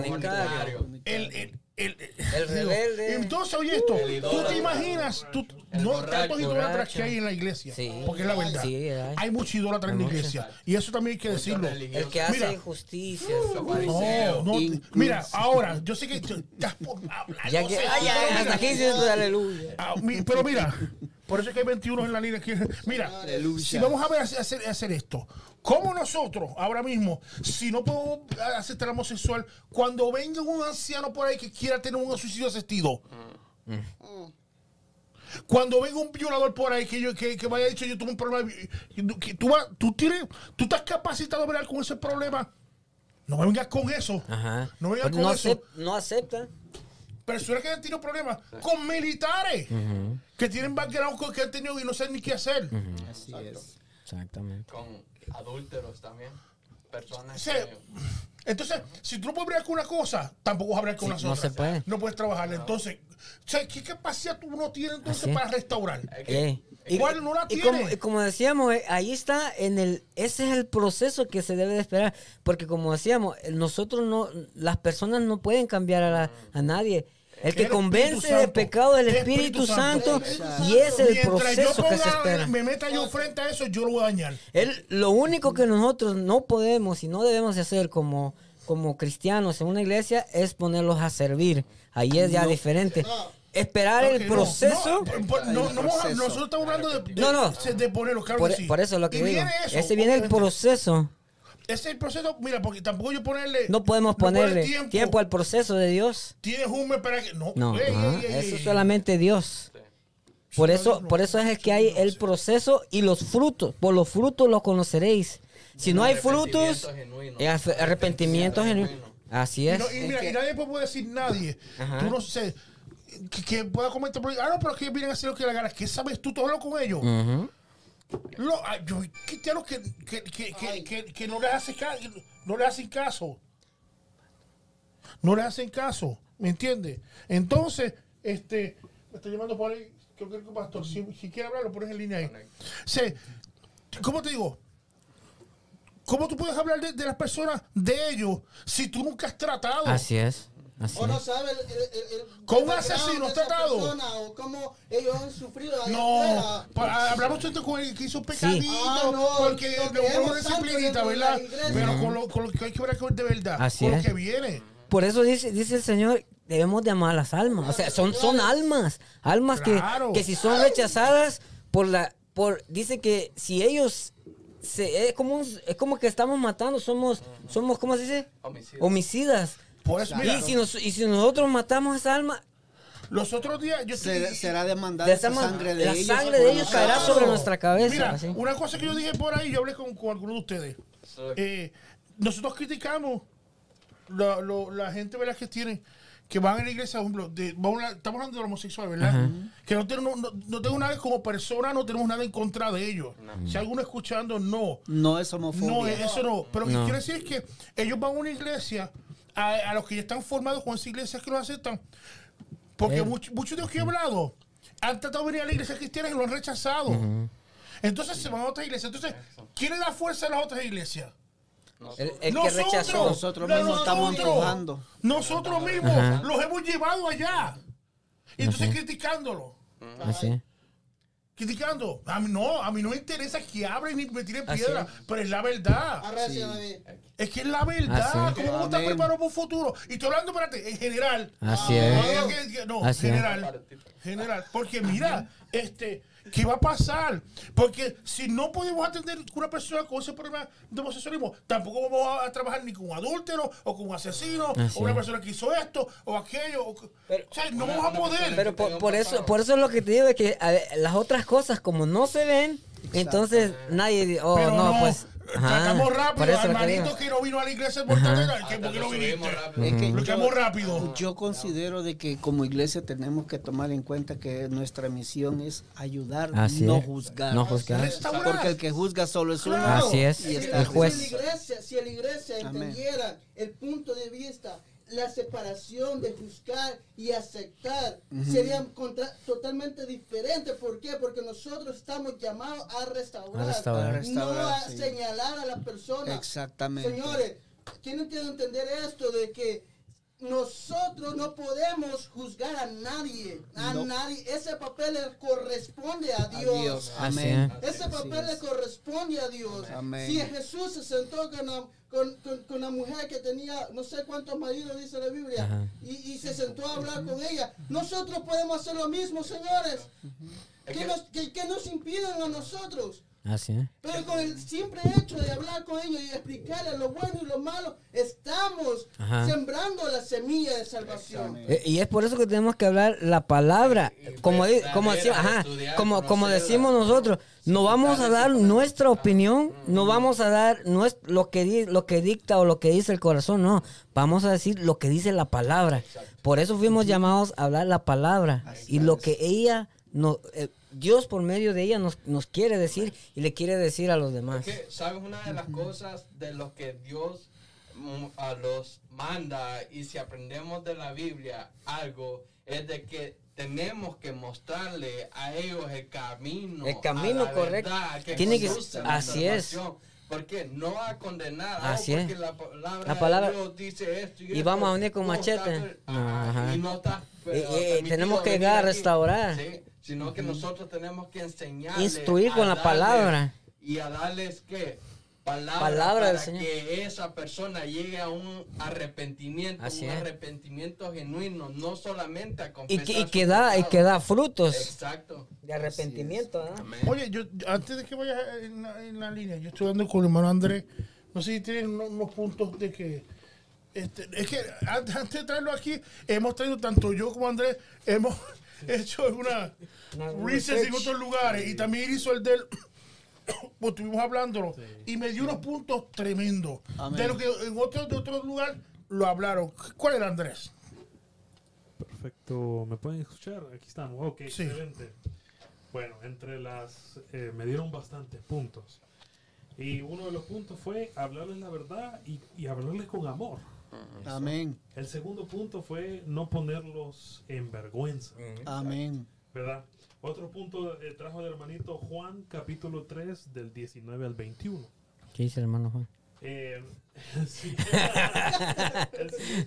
el, el, el, El rebelde. Entonces, oye esto, tú te imaginas, tú, no tantos idólatras que hay en la iglesia, Sí. porque es la verdad. Sí, hay. hay muchos idólatras en la iglesia. Y eso también hay que decirlo. El que hace Mira. injusticia. No, no, mira, ahora, yo sé que estás por hablar. Ya que, sé, ay, ay, pero hasta aquí dice tu aleluya. Ah, mi- pero mira, por eso es que hay 21 en la línea. aquí. Mira, Aleluya. si vamos a ver hacer, esto, ¿cómo nosotros ahora mismo, si no podemos aceptar al homosexual, cuando venga un anciano por ahí que quiera tener un suicidio asistido? Cuando venga un violador por ahí que yo que, que me haya dicho yo tuve un problema, que- tú, vas- tú, tienes, tú estás capacitado a ver con ese problema. No vengas con eso. Ajá. No vengas Pues con no, eso. no acepta. Personas que han tenido problemas con militares que tienen background que han tenido y no saben ni qué hacer. Así es. Exactamente. Con adúlteros también. Personas Sí. que... Entonces, si tú no puedes bregar con una cosa, tampoco vas a bregar con Sí, las no otras. se puede. No puedes trabajarla. Entonces, ¿qué capacidad tú no tienes entonces Así para restaurar? Eh, Igual no la y tiene. como, y como decíamos, eh, ahí está en el, ese es el proceso que se debe de esperar, porque como decíamos, eh, nosotros no, las personas no pueden cambiar a, la- a nadie. El que convence de Santo. pecado es el El Espíritu, Espíritu Santo, Santo. y es el Mientras yo proceso que se ponga- espera. me meta yo frente a eso, yo lo voy a dañar. Él, lo único que nosotros no podemos y no debemos de hacer como, como cristianos en una iglesia es ponerlos a servir. Ahí es ya diferente. esperar Ok, el no, proceso. No, por- no, no, El proceso. nosotros estamos hablando de, de, No, no. de ponerlo, claro por, que sí. por eso es lo que Y digo. viene eso, Ese viene el proceso. Ese es el proceso, mira, porque tampoco yo ponerle. No podemos poner ponerle tiempo. al proceso de Dios. Tienes un mes para que. No, No, ey, ajá, ey, ey, eso es solamente Dios. Por eso, por eso es el que hay el proceso y los frutos. Por los frutos los conoceréis. Si no hay frutos, Arrepentimiento genuino. es arre- arrepentimiento genuino. Así Y, es. no- y mira, y nadie puede decir nadie. Ajá. Tú no sé. Que, que pueda comentar Ah, no, pero es que vienen a hacer lo que les gana. ¿Qué sabes tú? ¿Tú hablas con ellos? Ujú. Lo- yo, cristianos que, que, que, que, que, que no les hacen caso. No les hacen caso. No les hacen caso. ¿Me entiendes? Entonces, este, me está llamando por ahí. Creo que el pastor, si, si quiere hablar, lo pones en línea ahí. Se, ¿Cómo te digo? ¿Cómo tú puedes hablar de, de las personas, de ellos, si tú nunca has tratado? Así es. Así O no sabe el, el, el- el Con un asesino persona O cómo ellos han sufrido No, afuera. pa- hablamos esto con el que hizo pecadito, Ah, no, porque lo tanto disciplinita, ¿verdad? Pero con lo, con lo que hay que ver de verdad, Así con es. lo que viene. Por eso dice, dice el Señor, debemos de amar las almas. O sea, son, son almas. Almas que, Claro. que si son rechazadas por la... por Dice que si ellos... Se, es, como, un- es como que estamos matando, somos, somos ¿cómo se dice? Homicidas. Homicidas. Por eso, mira, Y si, nos- y si nosotros matamos esa alma, los otros días yo Será, será demandada de esa sangre de la ellos. sangre de ellos caerá sobre nuestra cabeza. Mira, así. una cosa que yo dije por ahí, yo hablé con, con algunos de ustedes. Eh, nosotros criticamos la, lo- la gente ¿verdad? que tiene que van a la iglesia, por ejemplo, de- vamos a- estamos hablando de los homosexuales, ¿verdad? Que no tenemos, no, no nada como persona, no tenemos nada en contra de ellos. Si alguno escuchando, no. No es homofobia. No, eso no. Pero lo No. que quiere decir es que ellos van a una iglesia, a, a los que ya están formados con esa iglesia que los aceptan. Porque Eh. much- muchos de los que he hablado han tratado de venir a la iglesia cristiana y lo han rechazado. Entonces se van a otras iglesias. Entonces, ¿quién le da fuerza a las otras iglesias? El, el que rechazó. Nosotros mismos estamos empujando. Nosotros mismos Ajá. los hemos llevado allá. Y entonces criticándolo. Así. Criticando. A mí no, a mí no me interesa que abren ni me tiren Así piedra, es. pero es la verdad. David. Es que es la verdad. Así es. ¿Cómo Amén. preparados para un futuro? Y estoy hablando, espérate, en general. Así No es. no, Así es. general. General. Porque mira, este, ¿qué va a pasar? Porque si no podemos atender a una persona con ese problema de homosexualismo, tampoco vamos a, trabajar ni con un adúltero o con un asesino Así o una es. persona que hizo esto o aquello. o- Pero- o sea, no vamos a poder. Pero por, por eso, por eso es lo que te digo, de que a ver, las otras cosas como no se ven, entonces nadie dice, oh, Pero no, pues... por rápido. Hermanito que no vino a la iglesia ¿por qué no viniste? Es que Lo yo- echamos rápido. Yo considero de que como iglesia tenemos que tomar en cuenta que nuestra misión es ayudar, Así no es. juzgar. No juzgar. Porque el que juzga solo es uno. Claro. Así es, Y el juez. Si la iglesia, si la iglesia Amén. entendiera el punto de vista, la separación de juzgar y aceptar sería contra- totalmente diferente. ¿Por qué? Porque nosotros estamos llamados a restaurar, A restaurar. A no restaurar, a sí. señalar a las personas. Exactamente. Señores, tienen que entender esto de que nosotros no podemos juzgar a nadie, a No. nadie. Ese papel le corresponde a A Dios. Amén. Ese Así papel le es. corresponde a Dios. Amén. Si Jesús se sentó con con, con- con una mujer que tenía no sé cuántos maridos, dice la Biblia, y, y se sentó a hablar con ella, nosotros podemos hacer lo mismo, señores. ¿Qué nos, qué- qué nos impiden a nosotros? Así es. Pero con el simple hecho de hablar con ellos y explicarles lo bueno y lo malo, estamos Ajá. sembrando la semilla de salvación. Eh, Y es por eso que tenemos que hablar la palabra, como, di- como, verdadera, decimos, ajá, como, como decimos nosotros, no vamos a dar nuestra opinión, no vamos a dar nues- lo que, di- lo que dicta o lo que dice el corazón, no, vamos a decir lo que dice la palabra. Por eso fuimos llamados a hablar la palabra y lo que ella, no, eh, Dios por medio de ella nos, nos quiere decir y le quiere decir a los demás. ¿Sabes una de las cosas de lo que Dios mm, a los manda y si aprendemos de la Biblia algo es de que tenemos que mostrarle a ellos el camino. El camino a la correcto. que Tiene que- así es. Porque no a condenar. oh, Así porque es. La palabra, La palabra- de Dios dice esto y, Y esto. vamos a venir con No, machete. está- No, ajá, ajá. Y no está. Y- eh, y permitido tenemos que llegar a restaurar. Sí, sino que nosotros tenemos que enseñarles. Instruir con la palabra. Y a darles que palabra, Palabra del para Señor. que esa persona llegue a un arrepentimiento, Así un es. arrepentimiento genuino, no solamente a Y confesar que, y que da, y que da frutos Exacto. de arrepentimiento. ¿no? Oye, yo, antes de que vayas en la, en la línea, yo estoy hablando con el hermano Andrés. No sé si tienen unos, unos puntos de que. Este, es que antes, antes de traerlo aquí, hemos traído tanto yo como Andrés, hemos hecho una Una research en otros lugares y también hizo el del. Pues estuvimos hablándolo y me dio unos puntos tremendos. Amén. De lo que en otros de otros lugares lo hablaron. ¿Cuál era Andrés? Perfecto, ¿me pueden escuchar? Aquí estamos, ok, Sí. excelente. Bueno, entre las, eh, me dieron bastantes puntos. Y uno de los puntos fue hablarles la verdad y, y hablarles con amor. Amén. El segundo punto fue no ponerlos en vergüenza, Amén. ¿verdad? Otro punto eh, trajo el hermanito Juan, capítulo 3, del 19 al 21. ¿Qué dice el hermano Juan? Eh, el siguiente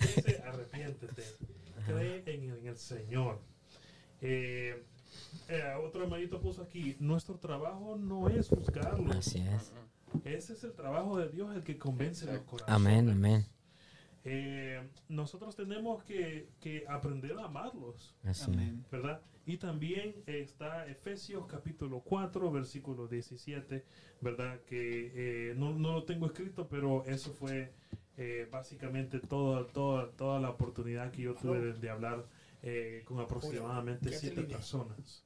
dice, arrepiéntete, cree en, en el Señor. Eh, eh, otro hermanito puso aquí, nuestro trabajo no es juzgarlos. Así es. Ese es el trabajo de Dios, el que convence los corazones. Amén, amén. Eh, nosotros tenemos que, que aprender a amarlos. Así. Amén. ¿verdad? Y también está Efesios capítulo 4, versículo 17, ¿verdad? Que eh, no, no lo tengo escrito, pero eso fue eh, básicamente toda, toda, toda la oportunidad que yo tuve de, de hablar eh, con aproximadamente siete personas.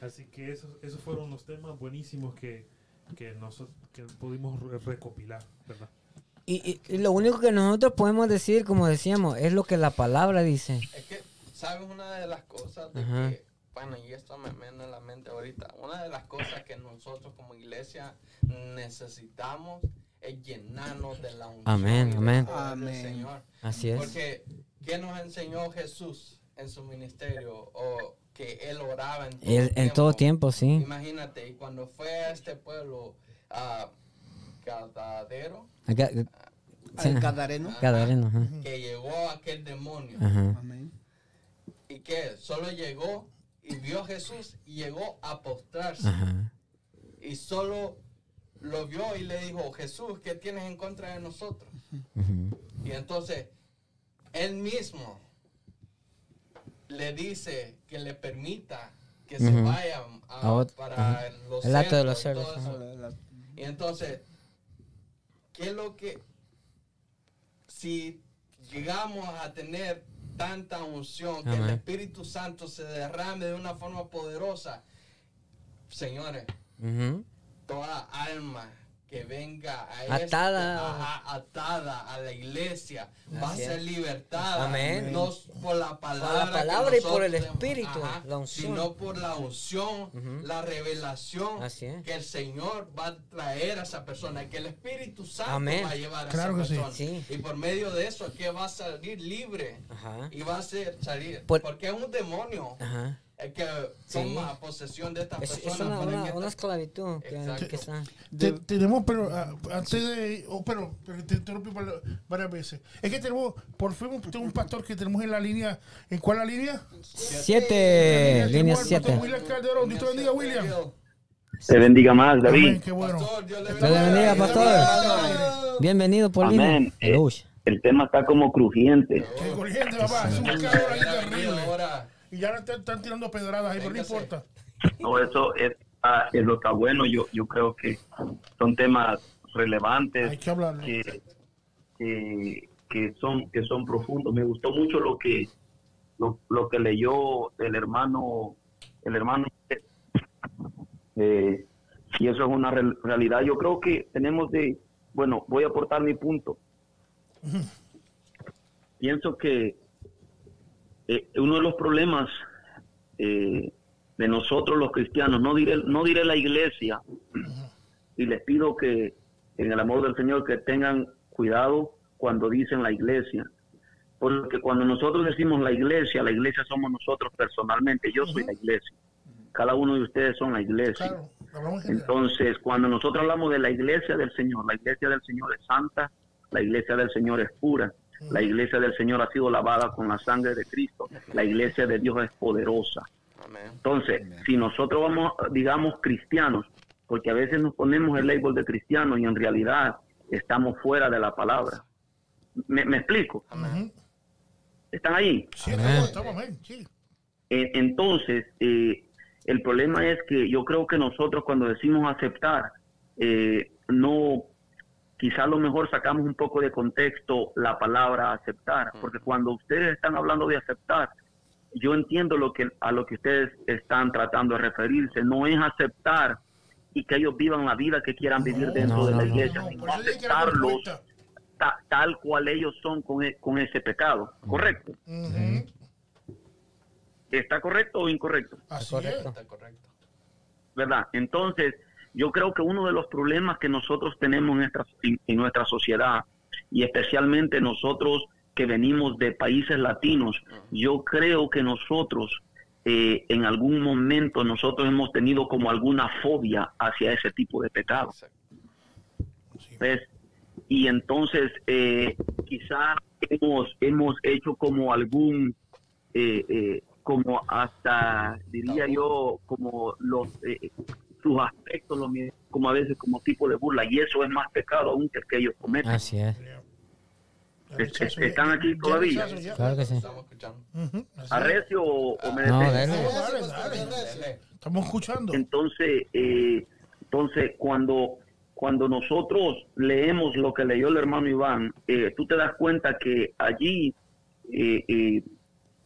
Así que esos, esos fueron los temas buenísimos que, que, noso- que pudimos re- recopilar, ¿verdad? Y, y- lo único que nosotros podemos decir, como decíamos, es lo que la palabra dice. Es que, ¿sabes una de las cosas de Ajá. que, bueno, y esto me viene a la mente ahorita, una de las cosas que nosotros como iglesia necesitamos es llenarnos de la unción Amén, amén. Amén. Señor. Así es. Porque, ¿qué nos enseñó Jesús en su ministerio? O que Él oraba en todo, Él- en todo tiempo, sí. Imagínate, y cuando fue a este pueblo, a Gadadero, Acá- Al Gadareno. Gadareno, ajá. que llegó aquel demonio. Ajá. Amén. y que solo llegó y vio a Jesús y llegó a postrarse Ajá. y solo lo vio y le dijo Jesús qué tienes en contra de nosotros y entonces él mismo le dice que le permita que se vaya a- A para ajá. los El acto de los cerdos y entonces qué es lo que si llegamos a tener tanta unción, que el. Espíritu Santo se derrame de una forma poderosa, señores, Ujú. toda alma que venga a Atada. este- ajá, atada a la iglesia va a ser es. libertada Amén. no por la palabra, palabra y por el Espíritu, la unción. sino por la unción la revelación Así es. que el Señor va a traer a esa persona que el Espíritu Santo Amén. va a llevar a Claro esa sí. persona Sí. y por medio de eso que va a salir libre Ajá. y va a ser salir Por- porque es un demonio Ajá. Que Sí. toma posesión de estas Es, es personas una, pero en una, esta- una esclavitud que, que está. Te- tenemos, pero ah, antes de. oh, pero, pero te interrumpí varias veces. Es que tenemos, por fin, un, tengo un pastor que tenemos en la línea. ¿En cuál la línea? Siete, línea siete. William Calderón. Dios te bendiga, William. Te bendiga más, Amén, David. qué bueno. Pastor, Dios le bendiga, bendiga. pastor. Bienvenido por Amén. línea. Eh. El tema está como crujiente. Qué corriente, papá. Es un calor ahí terrible. Y ya están, están tirando pedradas ahí, pero no importa. No, eso es, ah, eso está bueno. Yo, yo creo que son temas relevantes Hay que que, que, que son que son profundos. Me gustó mucho lo que lo, lo que leyó el hermano el hermano eh, y eso es una real- realidad. Yo creo que tenemos de bueno, voy a aportar mi punto. Pienso que eh, uno de los problemas eh, de nosotros los cristianos, no diré, no diré la iglesia, y les pido que en el amor del Señor que tengan cuidado cuando dicen la iglesia, porque cuando nosotros decimos la iglesia, la iglesia somos nosotros personalmente, yo soy la iglesia, cada uno de ustedes son la iglesia. Claro. Entonces, cuando nosotros hablamos de la iglesia del Señor, la iglesia del Señor es santa, la iglesia del Señor es pura, la iglesia del Señor ha sido lavada con la sangre de Cristo, la iglesia de Dios es poderosa. Amén. Entonces, si nosotros vamos, digamos, cristianos, porque a veces nos ponemos el label de cristiano y en realidad estamos fuera de la palabra. ¿Me, me explico? ¿Están ahí? Sí, estamos, sí. Eh, Entonces, eh, el problema es que yo creo que nosotros cuando decimos aceptar, eh, no, quizá a lo mejor sacamos un poco de contexto la palabra aceptar, porque cuando ustedes están hablando de aceptar, yo entiendo lo que a lo que ustedes están tratando de referirse, no es aceptar y que ellos vivan la vida que quieran vivir dentro no, de la no, no. iglesia, No, sino aceptarlos ta- tal cual ellos son con, e- con ese pecado, ¿correcto? ¿Está correcto o incorrecto? Así Correcto. Está correcto. ¿verdad? Entonces, yo creo que uno de los problemas que nosotros tenemos en nuestra, en, nuestra sociedad, y especialmente nosotros que venimos de países latinos, yo creo que nosotros, eh, en algún momento, nosotros hemos tenido como alguna fobia hacia ese tipo de pecado. Exacto. ¿ves? Y entonces, eh, quizá hemos, hemos hecho como algún, eh, eh, como hasta, diría yo, como los, eh, sus aspectos, mi- como a veces como tipo de burla, y eso es más pecado aún que el que ellos cometen. Así es. es. Es- es- ¿están aquí todavía? Claro que sí. Estamos escuchando. ¿Arrecio o, o me No, dale. Dale, dale. Dele. Estamos escuchando. Entonces, eh, entonces cuando, cuando nosotros leemos lo que leyó el hermano Iván, eh, tú te das cuenta que allí eh, eh,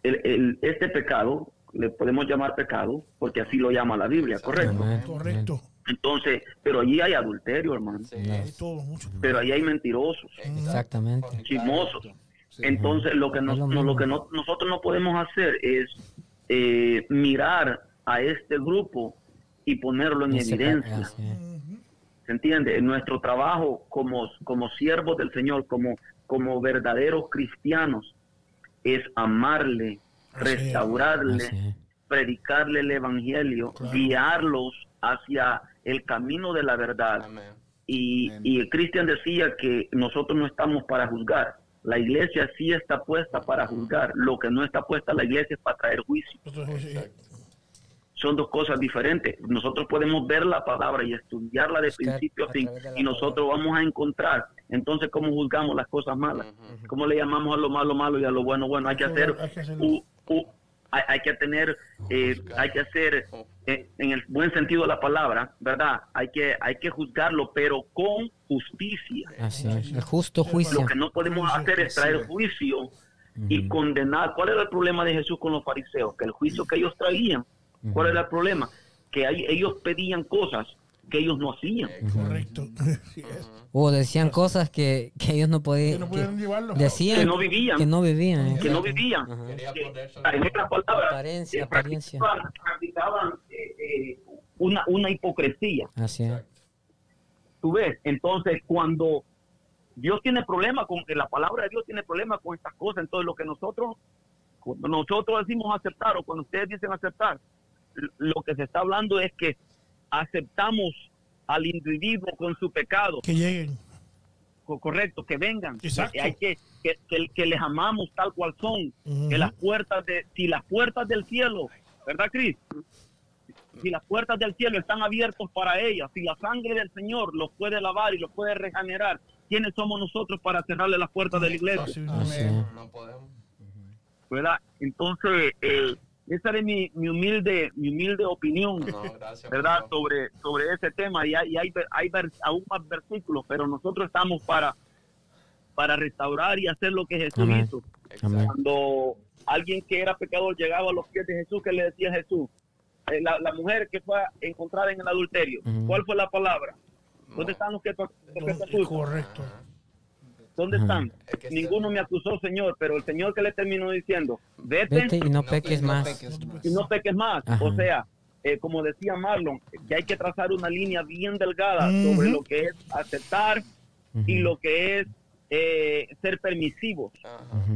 el- el- este pecado, le podemos llamar pecado, porque así lo llama la Biblia, ¿correcto? Correcto. Entonces, pero allí hay adulterio, hermano. Sí. Hay todo, mucho. Pero allí hay mentirosos, Exactamente. chismosos. Entonces, lo que, nos- lo no- lo que no- nosotros no podemos hacer es eh, mirar a este grupo y ponerlo en evidencia. es. ¿Se entiende? En nuestro trabajo como, como siervos del Señor, como, como verdaderos cristianos, es amarle. Restaurarle, predicarle el Evangelio, Claro. guiarlos hacia el camino de la verdad. Amén. Y, y Cristian decía que nosotros no estamos para juzgar. La iglesia sí está puesta para juzgar. Lo que no está puesta la iglesia es para traer juicio. Sí, Son dos cosas diferentes. Nosotros podemos ver la palabra y estudiarla de Buscar principio a fin y nosotros vamos a encontrar. Entonces, ¿cómo juzgamos las cosas malas? ¿Cómo le llamamos a lo malo malo y a lo bueno bueno? Hay que hacer, hay que hay, tener, eh, hay que hacer, eh, en el buen sentido de la palabra, ¿verdad? Hay que, hay que juzgarlo, pero con justicia. Así es. El justo juicio. Lo que no podemos hacer es traer juicio y condenar. ¿Cuál era el problema de Jesús con los fariseos? Que el juicio que ellos traían, ¿cuál era el problema? Que ahí ellos pedían cosas que ellos no hacían. correcto. O decían cosas que, que ellos no Que podían. no llevarlo. decían Que no vivían. Que no vivían. eh. Que no vivían. Que, en otras palabras, Apariencia, eh, apariencia. practicaban, eh, eh, una, una hipocresía. Así es. Tú ves, entonces cuando Dios tiene problemas con, la palabra de Dios tiene problemas con estas cosas, entonces lo que nosotros, cuando nosotros decimos aceptar o cuando ustedes dicen aceptar, lo que se está hablando es que aceptamos al individuo con su pecado, Que lleguen. co- correcto, que vengan, Exacto. que hay que, que, que- que les amamos tal cual son, que las puertas de, si las puertas del cielo, ¿verdad, Cris? Si las puertas del cielo están abiertas para ellas, si la sangre del Señor los puede lavar y los puede regenerar, ¿quiénes somos nosotros para cerrarle las puertas de la iglesia? No podemos. ¿Verdad? Entonces, eh, esa es mi, mi humilde mi humilde opinión, No, gracias. ¿verdad? Sobre, sobre ese tema. Y hay, y hay, hay ver- aún más versículos, pero nosotros estamos para, para restaurar y hacer lo que Jesús Amén. hizo. Amén. Cuando alguien que era pecador llegaba a los pies de Jesús, que le decía a Jesús? Eh, la, la mujer que fue encontrada en el adulterio. ¿cuál fue la palabra? ¿Dónde están los que, los que te? Correcto. ¿Dónde están? Ninguno me acusó, Señor, pero el Señor que le terminó diciendo, vete, Vete y no peques no más. y no peques más. Ajá. O sea, eh, como decía Marlon, que hay que trazar una línea bien delgada sobre lo que es aceptar y lo que es eh, ser permisivos.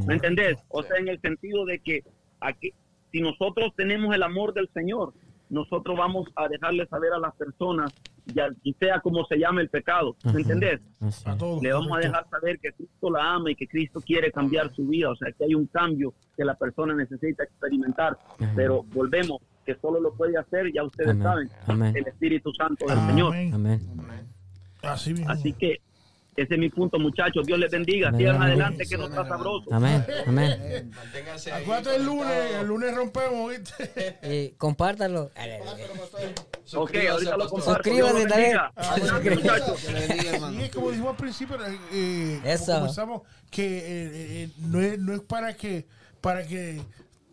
¿Me entendés? O sea, en el sentido de que aquí, si nosotros tenemos el amor del Señor, nosotros vamos a dejarle saber a las personas, ya y sea como se llame el pecado. ¿me entendés? A todos. Le vamos a dejar saber que Cristo la ama y que Cristo quiere cambiar su vida, o sea, que hay un cambio que la persona necesita experimentar. Ajá. Pero volvemos, que solo lo puede hacer, ya ustedes Amén. saben, Amén. el Espíritu Santo del Señor. Amén. Amén. Así. Así que ese es mi punto, muchachos. Dios les bendiga. Amén. Sigan Amén. adelante, que no está sabroso. Amén. Amén. Acuérdate el lunes, el lunes rompemos, ¿viste? Y compártalo. Ok, Suscríbanse, ahorita lo comparto. También. bendiga. Ah. Sí, es como dijimos al principio, eh, eh, Eso. como comenzamos, que eh, eh, no, es, no es para que, para que,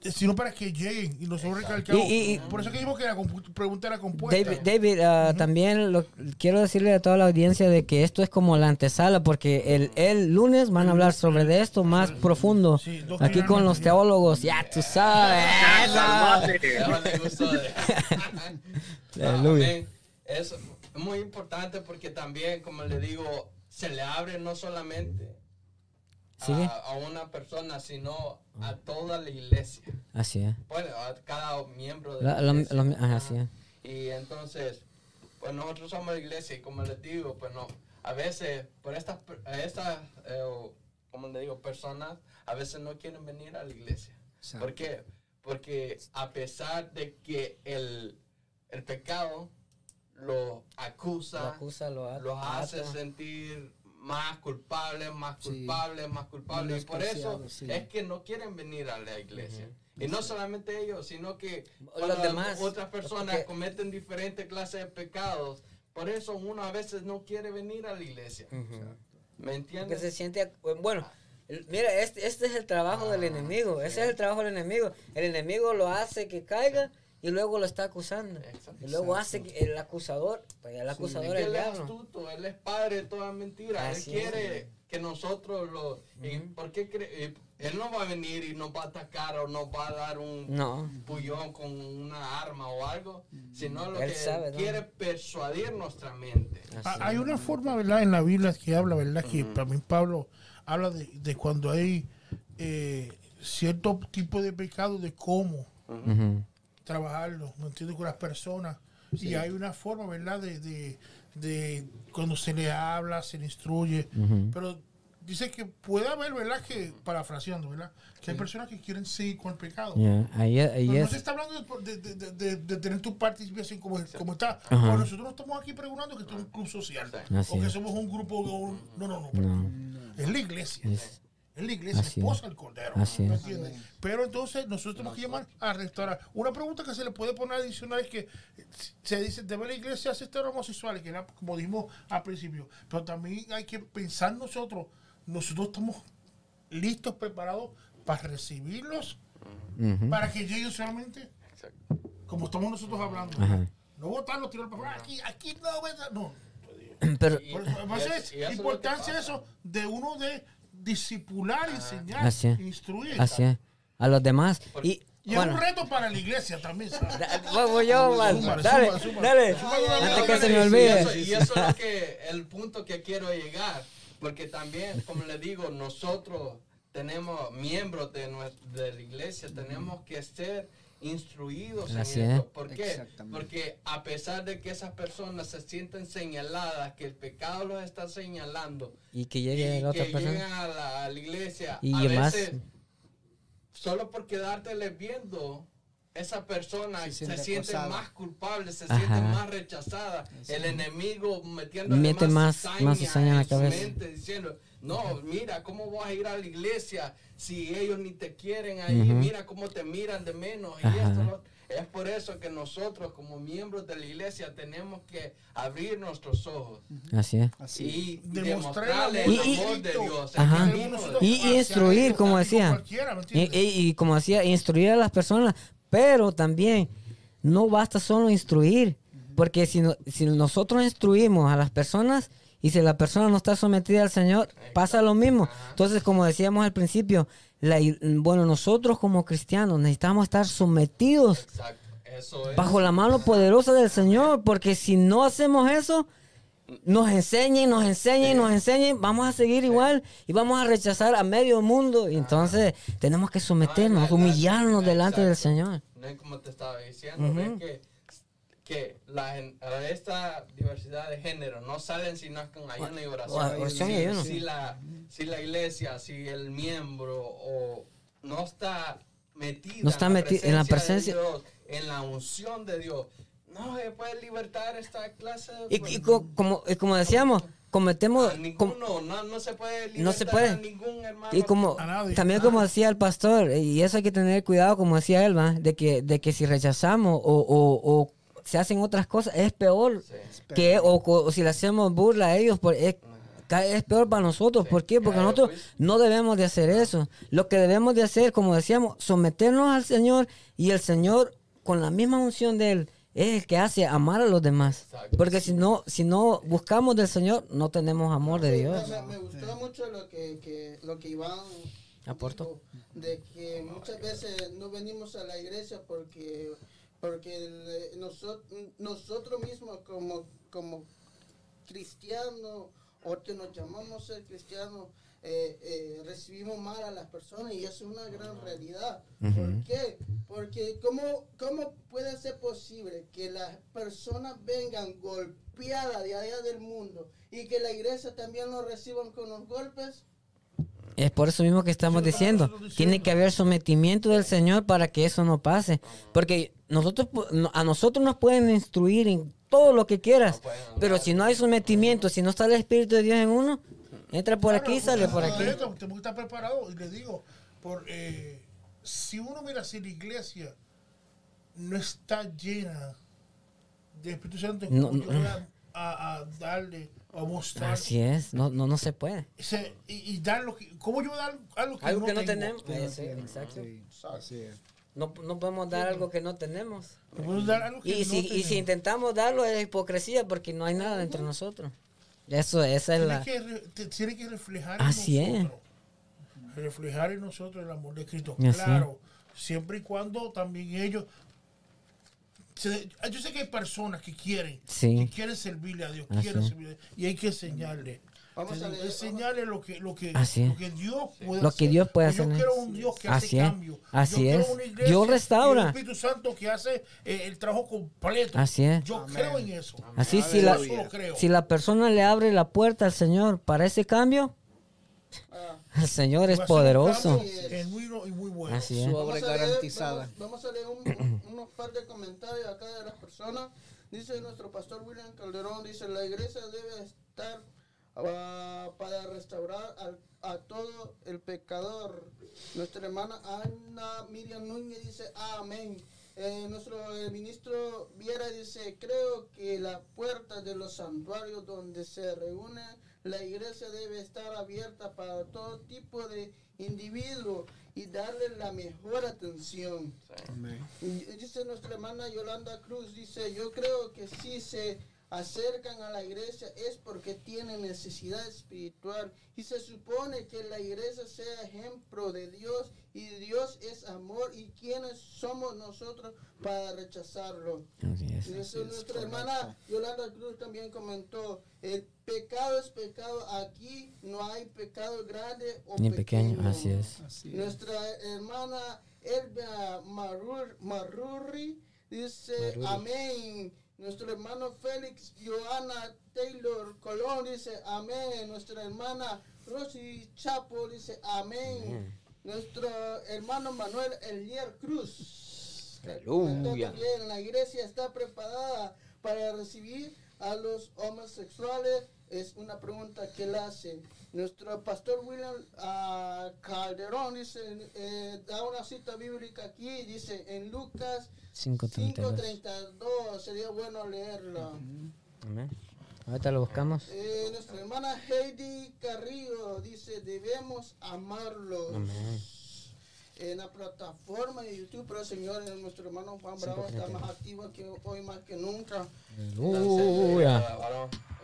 sino para que lleguen y nosotros recalcamos. Y- y- por eso que dijimos que la pregunta era compuesta. David, David, ah, también lo- quiero decirle a toda la audiencia de que esto es como la antesala, porque el, el lunes van a hablar sobre de esto más profundo. Sí, Aquí con los teólogos, ya tú sabes. Aleluya. Es muy importante porque también, como le digo, se le abre no solamente Sigue. a, a una persona, sino a toda la iglesia. Así es. Bueno, a cada miembro de La- iglesia. lo- ajá, así es. Y entonces, pues nosotros somos la iglesia y como les digo, pues no, a veces por estas, eh, como le digo, personas, a veces no quieren venir a la iglesia. Exacto. ¿Por qué? Porque a pesar de que el, el pecado lo acusa, Lo acusa, lo los hace sentir más culpables, más Sí. culpables, más culpables. Y por eso sí. es que no quieren venir a la iglesia. Y no solamente ellos, sino que Los demás, otras personas porque- cometen diferentes clases de pecados. Por eso uno a veces no quiere venir a la iglesia. ¿Me Porque entiendes? se siente, bueno, el- mira, este, este es el trabajo del enemigo, ese es el trabajo del enemigo. El enemigo lo hace que caiga y luego lo está acusando. Exacto. Y luego hace que el acusador, pues el acusador que es el él es diablo. astuto, él es padre de toda mentira. Así él quiere que nosotros lo... y ¿Por qué cree- Él no va a venir y nos va a atacar o nos va a dar un No. pullón con una arma o algo, sino lo Él que sabe, él ¿no? quiere persuadir nuestra mente. Ah, Así Hay una forma, ¿verdad? En la Biblia que habla, ¿verdad? Que también Pablo habla de, de cuando hay eh, cierto tipo de pecado, de cómo. Trabajarlo, ¿me entiendes? Con las personas. Y hay una forma, ¿verdad? De, de, de cuando se le habla, se le instruye. Pero dice que puede haber, ¿verdad? Que, parafraseando, ¿verdad? Que hay personas que quieren seguir con el pecado. Ya, ahí, ahí Pero no se está hablando de, de- de- de- de tener tu participación como, como está. Ajá. Porque nosotros no estamos aquí preguntando que esto es un club social. Así o que somos un grupo. o un- no, no, no. No. Es la iglesia. Es- Es la iglesia, Así esposa es. del cordero. Así ¿me es. entiendes? Pero entonces nosotros tenemos que llamar a restaurar. Una pregunta que se le puede poner adicional es que se dice, ¿debe la iglesia aceptar a homosexuales? Que era como dijimos al principio. Pero también hay que pensar nosotros, nosotros estamos listos, preparados para recibirlos, para que lleguen solamente como estamos nosotros hablando. Ajá. No votarlos, tirarlos para. Aquí, aquí no, ¿verdad? no. Pero, Por eso, además y es- es y eso es importancia pasa. eso de uno de discipular, enseñar, Así es. instruir. así es. A los demás. Y, Y bueno, es un reto para la iglesia también, ¿sabes? da- voy yo, Dale, dale. Antes que se me Y olvide. eso, y eso es lo que, el punto que quiero llegar, porque también, como le digo, nosotros tenemos miembros de, nue- de la iglesia, tenemos que ser instruidos Así en es. esto. ¿Por qué? Exactamente. Porque a pesar de que esas personas se sienten señaladas, que el pecado los está señalando, Y que y llegue la otra que persona. llegan a la, a la iglesia, Y a más- veces, solo por quedártele viendo, esa persona Se se, siente siente acosada. más culpable, se Ajá. siente más rechazada. El enemigo metiéndole Mete más, más- más cizaña en la su cabeza. mente, diciendo, no, mira, ¿cómo vas a ir a la iglesia si ellos ni te quieren ahí? Mira cómo te miran de menos. Y esto, lo- es por eso que nosotros como miembros de la iglesia tenemos que abrir nuestros ojos Así es. Así. y Demostrar demostrarle el el amor de amor de. Dios. Ajá. Y- y instruir, como así decía. cualquiera, ¿me Y, y- y como decía, instruir a las personas, pero también no basta solo instruir, porque si, no- si nosotros instruimos a las personas y si la persona no está sometida al Señor, pasa lo mismo. Entonces, como decíamos al principio, la, bueno, nosotros como cristianos necesitamos estar sometidos. Eso es. bajo la mano poderosa del Señor, porque si no hacemos eso, nos enseñen, nos enseñen, nos enseñen, vamos a seguir igual y vamos a rechazar a medio mundo. Y entonces tenemos que someternos, la- humillarnos la- delante del. Señor. No es como te estaba diciendo, ves que, que la, esta diversidad de género no salen si no es con ayuno y oración. Oración y Si- ayuno. Si, la, si la iglesia, si el miembro o no está metida No está meti- en la presencia- de Dios, en la unción de Dios. No se puede libertar esta clase de... Y, y co- como, y como decíamos, cometemos... a com- ninguno, no, no se puede libertar No se puede. a ningún hermano. y como también como decía el pastor, y eso hay que tener cuidado, como decía él, ¿va? de que, de que si rechazamos o, o- o se hacen otras cosas, es peor Sí. que, o, o si le hacemos burla a ellos, por, es, es peor para nosotros. ¿Por qué? Porque Claro, nosotros pues. no debemos de hacer eso. Lo que debemos de hacer, como decíamos, someternos al Señor y el Señor, con la misma unción de Él, es el que hace amar a los demás. Exacto. Porque si no, si no buscamos del Señor, no tenemos amor de Sí, Dios. Me, me gustó mucho lo que, que- lo que Iván Aportó. dijo, de que muchas veces no venimos a la iglesia porque porque el- nosotros nosotros mismos como como cristianos o que nos llamamos ser cristianos eh, eh, recibimos mal a las personas y eso es una gran realidad. ¿Por qué? Porque ¿cómo, ¿cómo puede ser posible que las personas vengan golpeadas de allá del mundo y que la iglesia también nos reciban con los golpes? Es por eso mismo que estamos diciendo. Tiene que haber sometimiento del Señor para que eso no pase. Porque nosotros, a nosotros nos pueden instruir en todo lo que quieras. Pero si no hay sometimiento, si no está el Espíritu de Dios en uno, entra por Claro, aquí, sale por aquí. Tenemos que estar preparados. Y digo, por, eh, si uno mira si la iglesia no está llena de Espíritu Santo, No, a darle, a mostrar. Así es, no, no, no se puede. ese- y, y dar lo que, ¿Cómo yo dar algo que, Algo no, que no tenemos. Sí, exacto. Sí, así es. No, no podemos dar algo que no tenemos. Te puedo dar algo que Y no si, y si intentamos darlo es hipocresía porque no hay nada entre nosotros. Eso, esa es tiene, la... que, re- te- tiene que reflejar Así en es. nosotros. Reflejar en nosotros el amor de Cristo. Así es. Claro, siempre y cuando también ellos. Se- yo sé que hay personas que quieren, Sí. que quieren servirle a Dios, Así quieren servirle, y hay que enseñarle. Vamos a que leer- enseñarle lo que, lo que, Así es. lo que Dios puede Lo que hacer. Dios puede Pues Yo hacer. quiero un Dios que Así hace es. cambio. Así Yo quiero es. una iglesia Dios restaura. un Espíritu Santo que hace eh, el trabajo completo. Así es. Yo creo en eso. Así si la, eso lo creo. si la persona le abre la puerta al Señor para ese cambio, Ah, el Señor es poderoso. cambio genuino y muy bueno. Así es. Su Vamos obra a leer- garantizada. Vamos, vamos a leer un- unos par de comentarios acá de las personas. Dice nuestro pastor William Calderón, dice, la iglesia debe estar ah, para restaurar al- a todo el pecador. Nuestra hermana Ana Miriam Núñez dice, amén. Eh, nuestro eh, ministro Viera dice, creo que la puerta de los santuarios donde se reúne la iglesia debe estar abierta para todo tipo de individuos y darle la mejor atención. Amén. Y Dice nuestra hermana Yolanda Cruz, dice, yo creo que si se acercan a la iglesia es porque tienen necesidad espiritual y se supone que la iglesia sea ejemplo de Dios y Dios es amor y quienes somos nosotros para rechazarlo. Así es. Y eso nuestra hermana Yolanda Cruz también comentó, el pecado es pecado, aquí no hay pecado grande o Ni pequeño, así es. Así es. nuestra hermana Elvia Marur, Marurri dice Maruri. amén. Nuestro hermano Félix Joana Taylor Colón dice amén. Nuestra hermana Rosy Chapo dice amén. Nuestro hermano Manuel Elier Cruz. Aleluya. También la iglesia está preparada para recibir a los homosexuales. Es una pregunta que él hace. Nuestro pastor William ah, Calderón dice, eh, da una cita bíblica aquí, dice en Lucas 5.32. 5.32, sería bueno leerlo. Amén. Ahorita lo buscamos. Eh, nuestra hermana Heidi Carrillo dice, debemos amarlos. Amén. En la plataforma de YouTube, pero señores, nuestro hermano Juan Bravo está más activo que hoy más que nunca. Aleluya.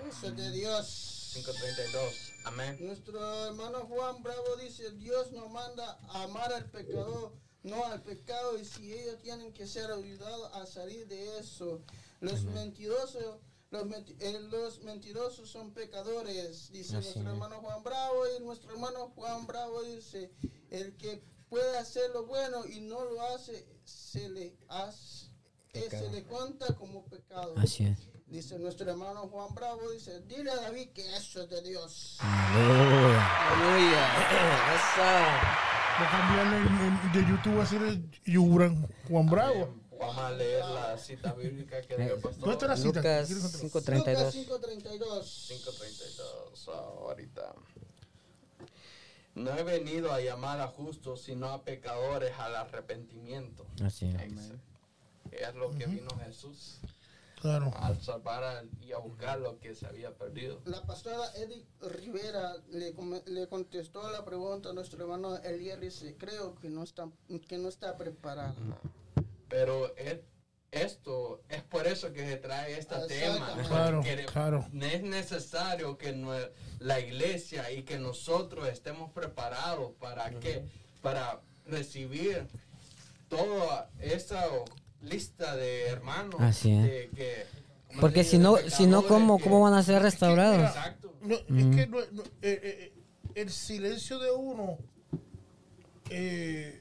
Eso es de Dios. 532. Amén. Nuestro hermano Juan Bravo dice, Dios nos manda a amar al pecador, no al pecado, y si ellos tienen que ser ayudados a salir de eso. Los mentirosos, los, menti- eh, los mentirosos son pecadores, dice Así nuestro es. hermano Juan Bravo, y nuestro hermano Juan Bravo dice, el que puede hacer lo bueno y no lo hace, se le hace, eh, se le cuenta como pecado. Así es. Dice nuestro hermano Juan Bravo, dice, dile a David que eso es de Dios. Aleluya. Aleluya. Eso. Voy a cambiarle en- en- de YouTube a decir Yuran Juan Bravo. Vamos a leer la cita bíblica que dio el pastor. ¿Dónde está la cita? Lucas ¿Quieres contar? 5.32. Lucas 5.32. 5.32 ahorita. No he venido a llamar a justos, sino a pecadores al arrepentimiento. Así es. Es lo que vino Jesús, Claro. al salvar al- y a buscar lo que se había perdido. La pastora Edith Rivera le, le contestó a la pregunta a nuestro hermano Elier dice, creo que no está, que no está preparado. Pero es- esto es por eso que se trae este tema. Claro, porque claro. Es necesario que nue- la iglesia y que nosotros estemos preparados para qué? Para recibir toda esa lista de hermanos. Así es. de que- Porque si no, si no ¿cómo, que- ¿cómo van a ser restaurados? Exacto. No, Es que no- no, eh, eh, el silencio de uno eh,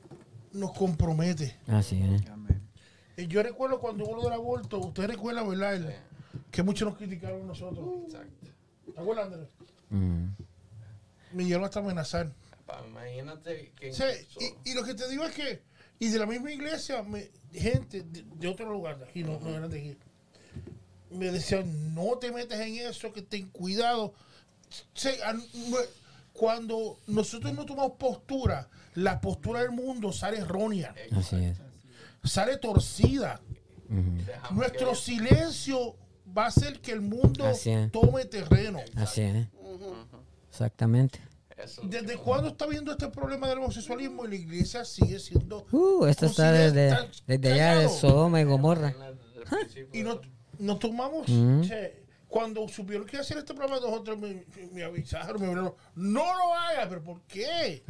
nos compromete. Así es. Eh, Yo recuerdo cuando hubo lo del aborto, usted recuerda, ¿verdad? El-. Que muchos nos criticaron a nosotros. Exacto. ¿Te acuerdas, Andrés? Mm. Me llegaron hasta amenazar. Pa- Imagínate que Sí, incluso- y, y lo que te digo es que, y de la misma iglesia, me- gente de, de otro lugar, de aquí, no, no eran de aquí, me decían, no te metas en eso, que ten cuidado. Sí, a- no- cuando nosotros no tomamos postura, la postura del mundo sale errónea, Así es. sale torcida. Nuestro que- silencio va a hacer que el mundo tome terreno. Así es. Exactamente. Eso- ¿Desde cuándo está viendo este problema del homosexualismo y la iglesia sigue siendo... Uh, esto está desde, desde allá de Sodoma y Gomorra. Y no, no tomamos. Mm. che, cuando supieron que iba a hacer este programa, dos o tres me, me avisaron, me hablaron. No lo hagas, pero ¿por qué?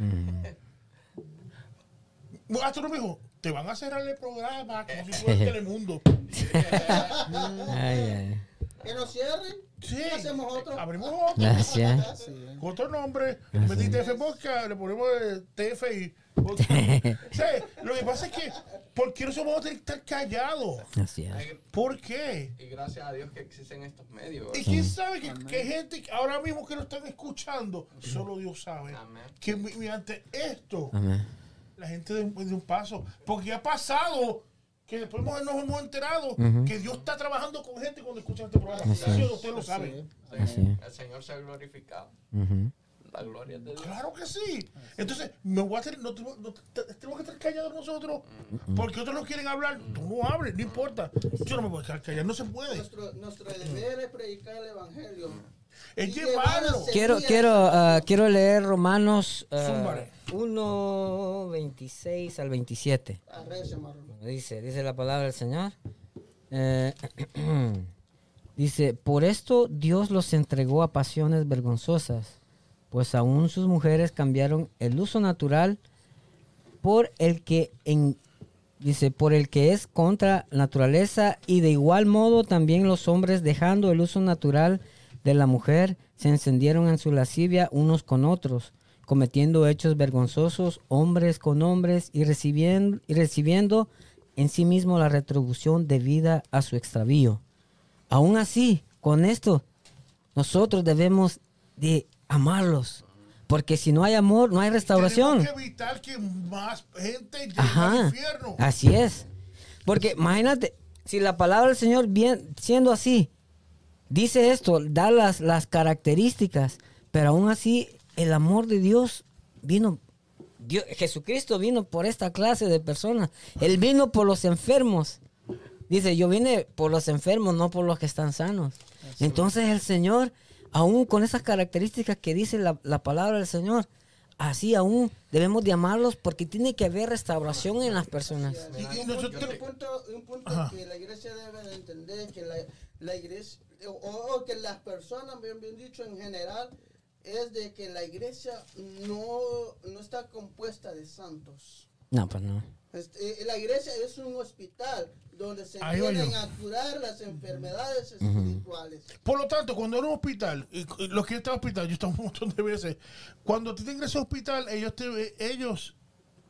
Hasta uno me dijo, te van a cerrar el programa como si fuera Telemundo. Ay, ay. Que nos cierren. Sí, Hacemos otro. abrimos otro. Gracias. Con otro nombre, de TF Podcast, le ponemos eh, TFI. sí, lo que pasa es que, ¿por qué nosotros vamos a tener que estar callados? Así es. ¿Por qué? Y gracias a Dios que existen estos medios. Y quién sabe que, que hay gente ahora mismo que lo están escuchando, solo Dios sabe, Amén. que mediante esto, Amén. la gente de, de un paso, porque ha pasado que después hemos- nos hemos enterado que Dios está trabajando con gente cuando escuchan este programa. Así es. usted lo sabe. Sí, Así es. El Señor se ha glorificado. La gloria de Dios. Claro que sí. Entonces, me voy a tener, no, tengo- no- te- tenemos que estar callados nosotros, porque otros no quieren hablar. Tú no hables, no importa. Yo no me voy a quedar callado, no se puede. Nuestro, nuestro deber es predicar el evangelio. Es llevarlo. Quiero, quiero, ah, quiero leer Romanos Zúmbale. 1, 26 al 27. Arrecia, Marlon. Dice, dice la palabra del Señor. Eh, dice, por esto Dios los entregó a pasiones vergonzosas, pues aún sus mujeres cambiaron el uso natural por el que en dice por el que es contra naturaleza y de igual modo también los hombres dejando el uso natural de la mujer se encendieron en su lascivia unos con otros cometiendo hechos vergonzosos hombres con hombres y recibiendo y recibiendo en sí mismo la retribución debida a su extravío aún así con esto nosotros debemos de amarlos porque si no hay amor no hay restauración Tenemos que evitar que más gente llegue al Ajá. infierno. Así es. Porque imagínate, si la palabra del Señor, bien, siendo así, dice esto, da las, las características, pero aún así el amor de Dios vino, Dios, Jesucristo vino por esta clase de personas. Él vino por los enfermos. Dice, yo vine por los enfermos, no por los que están sanos. Entonces el Señor, aún con esas características que dice la, la palabra del Señor, así aún debemos de amarlos porque tiene que haber restauración en las personas. Y, y Un nosotros, punto, un punto, un punto Ajá. que la iglesia debe de entender que la, la iglesia o, o que las personas bien, bien dicho en general es de que la iglesia no, no está compuesta de santos No, pues no. Este, la iglesia es un hospital donde se Ahí vienen a curar las enfermedades espirituales. por lo tanto, cuando en un hospital, y- y los que están en hospital, yo he estado un montón de veces, cuando tú te ingresas al hospital, ellos te, ellos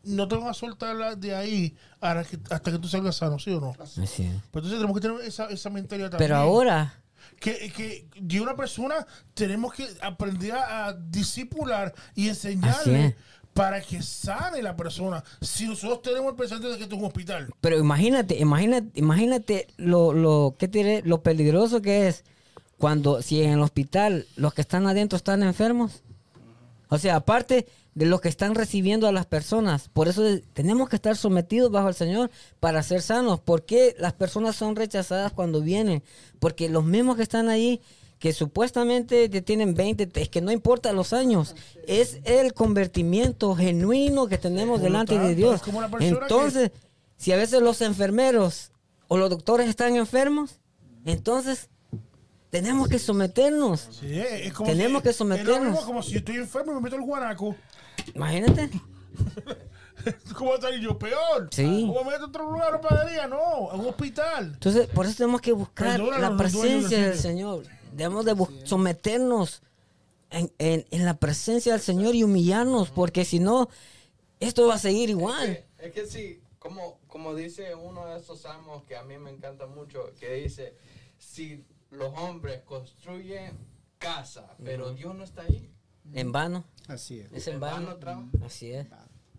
no te van a soltar de ahí hasta que, hasta que tú salgas sano, ¿sí o no? Así es. Pues entonces tenemos que tener esa, esa mentalidad también. Pero ahora, que, que de una persona tenemos que aprender a, a discipular y enseñarle para que sane la persona. Si nosotros tenemos el pensamiento de que esto es un hospital. Pero imagínate, imagínate, imagínate lo, lo, ¿qué te diré? lo peligroso que es cuando, si en el hospital los que están adentro están enfermos. O sea, aparte de los que están recibiendo a las personas. Por eso tenemos que estar sometidos bajo el Señor para ser sanos. ¿Por qué las personas son rechazadas cuando vienen? Porque los mismos que están ahí, que supuestamente te tienen 20, es que no importa los años, es el convertimiento genuino que tenemos lo delante de Dios. Entonces, si a veces los enfermeros o los doctores están enfermos, entonces tenemos que someternos. Sí, es como Tenemos si- que es lo someternos. mismo como si yo estoy enfermo y me meto el guanaco. Imagínate. ¿Cómo estaría yo? Peor. Sí. ¿Cómo me meto otro lugar, pagaría? No, a un hospital. Entonces, por eso tenemos que buscar la presencia del. Señor. Debemos de someternos en, en- en la presencia del Señor y humillarnos, porque si no, esto va a seguir igual. Es que, es que sí, como, como dice uno de esos salmos que a mí me encanta mucho, que dice, si los hombres construyen casa, pero Dios no está ahí, En vano. Así es. Es en En vano. vano trabaja. Así es.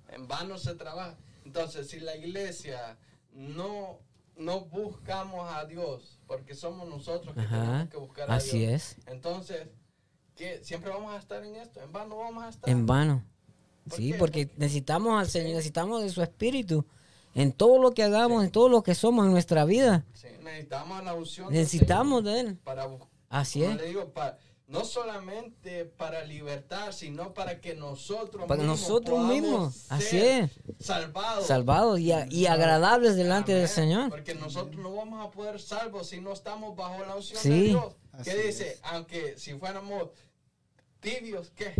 en vano se trabaja. Entonces, si la iglesia no, no buscamos a Dios, porque somos nosotros que Ajá, tenemos que buscar a así Dios, es. entonces, ¿qué? siempre vamos a estar en esto, en vano vamos a estar. En vano. ¿Por Sí, qué? porque necesitamos al Señor, necesitamos de su Espíritu. En todo lo que hagamos, en todo lo que somos en nuestra vida. Sí, necesitamos la unción. del Necesitamos de Él. para buscar. Así es. le digo, pa- no solamente para libertar, sino para que nosotros Para mismos nosotros mismos, así es. salvados. Salvados y, a- y agradables delante del Amén. Señor. Porque nosotros no vamos a poder salvos si no estamos bajo la unción Sí. de Dios. Así ¿Qué dice? Aunque si fuéramos tibios, ¿qué?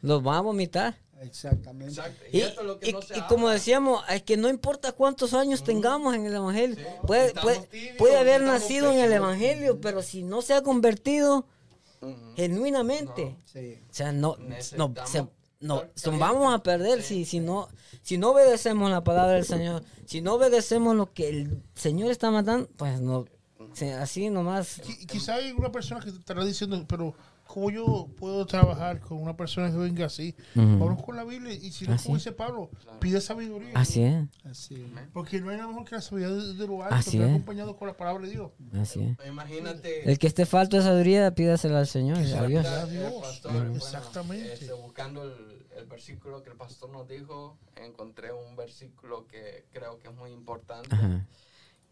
Los vamos a vomitar. Exactamente. Exacto. Y, Y, esto es lo que y- no se y como decíamos, es que no importa cuántos años tengamos en el Evangelio. Sí. Puede, puede, tibios, puede haber nacido en el. Evangelio, pero si no se ha convertido Ujú. genuinamente, Sí. o sea, no, no, se- no, se- vamos a perder Sí, si, si, no, si no obedecemos la palabra del Señor, si no obedecemos lo que el Señor está mandando, pues no, así nomás. Qui- Quizá hay una persona que te estará diciendo, pero ¿cómo yo puedo trabajar con una persona que venga así? Ujú. Vamos con la Biblia y si no, Así como dice Pablo, pide sabiduría. Así es, Así es. Porque no hay nada mejor que la sabiduría de, de lo alto, Así es. acompañado con la palabra de Dios. así es. Imagínate. El que esté falto de sabiduría, pídasela al Señor, a Dios. el Dios. pastor, bueno, Exactamente. este, buscando el, el versículo que el pastor nos dijo, encontré un versículo que creo que es muy importante, Ajá.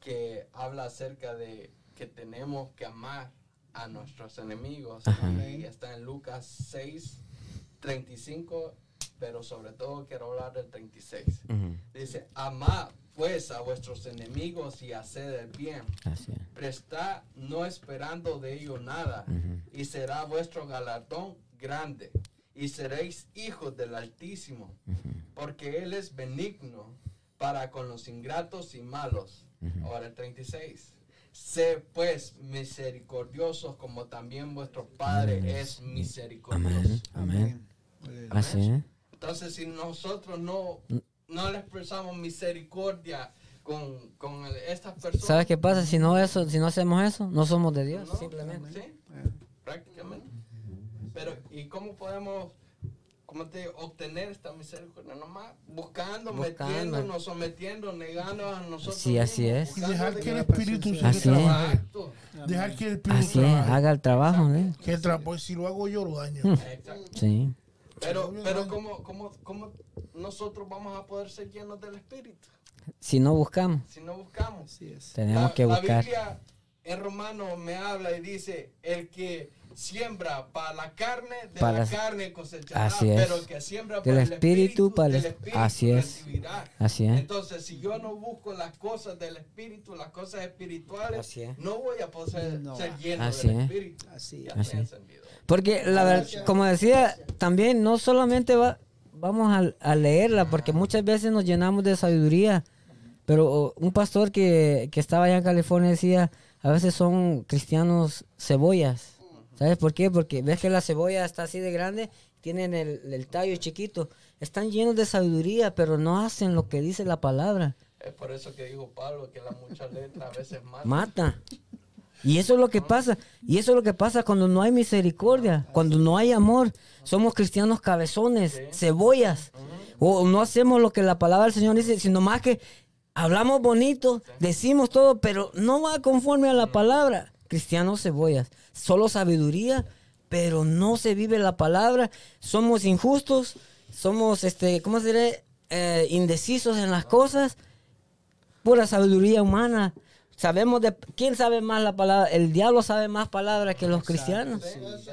que habla acerca de que tenemos que amar a nuestros enemigos. Y está en Lucas 6, 35, pero sobre todo quiero hablar del 36. Ujú. Dice, amad pues a vuestros enemigos y haced el bien. Así es. Prestad no esperando de ello nada, y será vuestro galardón grande, y seréis hijos del Altísimo, porque Él es benigno para con los ingratos y malos. Ahora el 36. Sé pues misericordiosos como también vuestro Padre es misericordioso. Amén, amén. Así es. Entonces, si nosotros no, no le expresamos misericordia con, con el- estas personas, ¿Sabes qué pasa? Si no, eso, si no hacemos eso, no somos de Dios, ¿no? simplemente. Sí, prácticamente. Pero, ¿y cómo podemos, cómo te digo, obtener esta misericordia? Nomás buscando, Buscando. metiéndonos, sometiendo, negando a nosotros. Sí, así mismos, es. Dejar de que el Espíritu Así Santo trabaje. Exacto. Dejar que el Espíritu Así es, haga el trabajo, ¿eh? Que el tra- pues si lo hago yo, lo daño. Exacto. Sí. Pero, pero ¿cómo, cómo, ¿cómo nosotros vamos a poder ser llenos del Espíritu? Si no buscamos, Si no buscamos. Así es. tenemos la, que la buscar. Biblia en Romano me habla y dice, el que siembra para la carne, de Para la carne cosechará, Así es. pero el que siembra Del para el espíritu, espíritu, para el del es- espíritu así es. Así es. Entonces, si yo no busco las cosas del espíritu, las cosas espirituales, Así es. no voy a poder No. ser lleno Así del es. espíritu. Así es. Así es. Porque la verdad, como decía, también no solamente va, vamos a, a leerla, porque muchas veces nos llenamos de sabiduría. Pero oh, un pastor que, que estaba allá en California decía, a veces son cristianos cebollas. ¿Sabes por qué? Porque ves que la cebolla está así de grande, tienen el, el tallo chiquito. Están llenos de sabiduría, pero no hacen lo que dice la palabra. Es por eso que dijo Pablo que la mucha letra a veces mata. Mata. Y eso es lo que pasa. Y eso es lo que pasa cuando no hay misericordia, cuando no hay amor. Somos cristianos cabezones, cebollas. O no hacemos lo que la palabra del Señor dice, sino más que hablamos bonito, decimos todo, pero no va conforme a la palabra. Cristianos cebollas. Solo sabiduría, pero no se vive la palabra. Somos injustos, somos, este, ¿cómo se dice? Eh, indecisos en las cosas. Pura sabiduría humana. Sabemos de quién sabe más la palabra. El diablo sabe más palabras que los cristianos.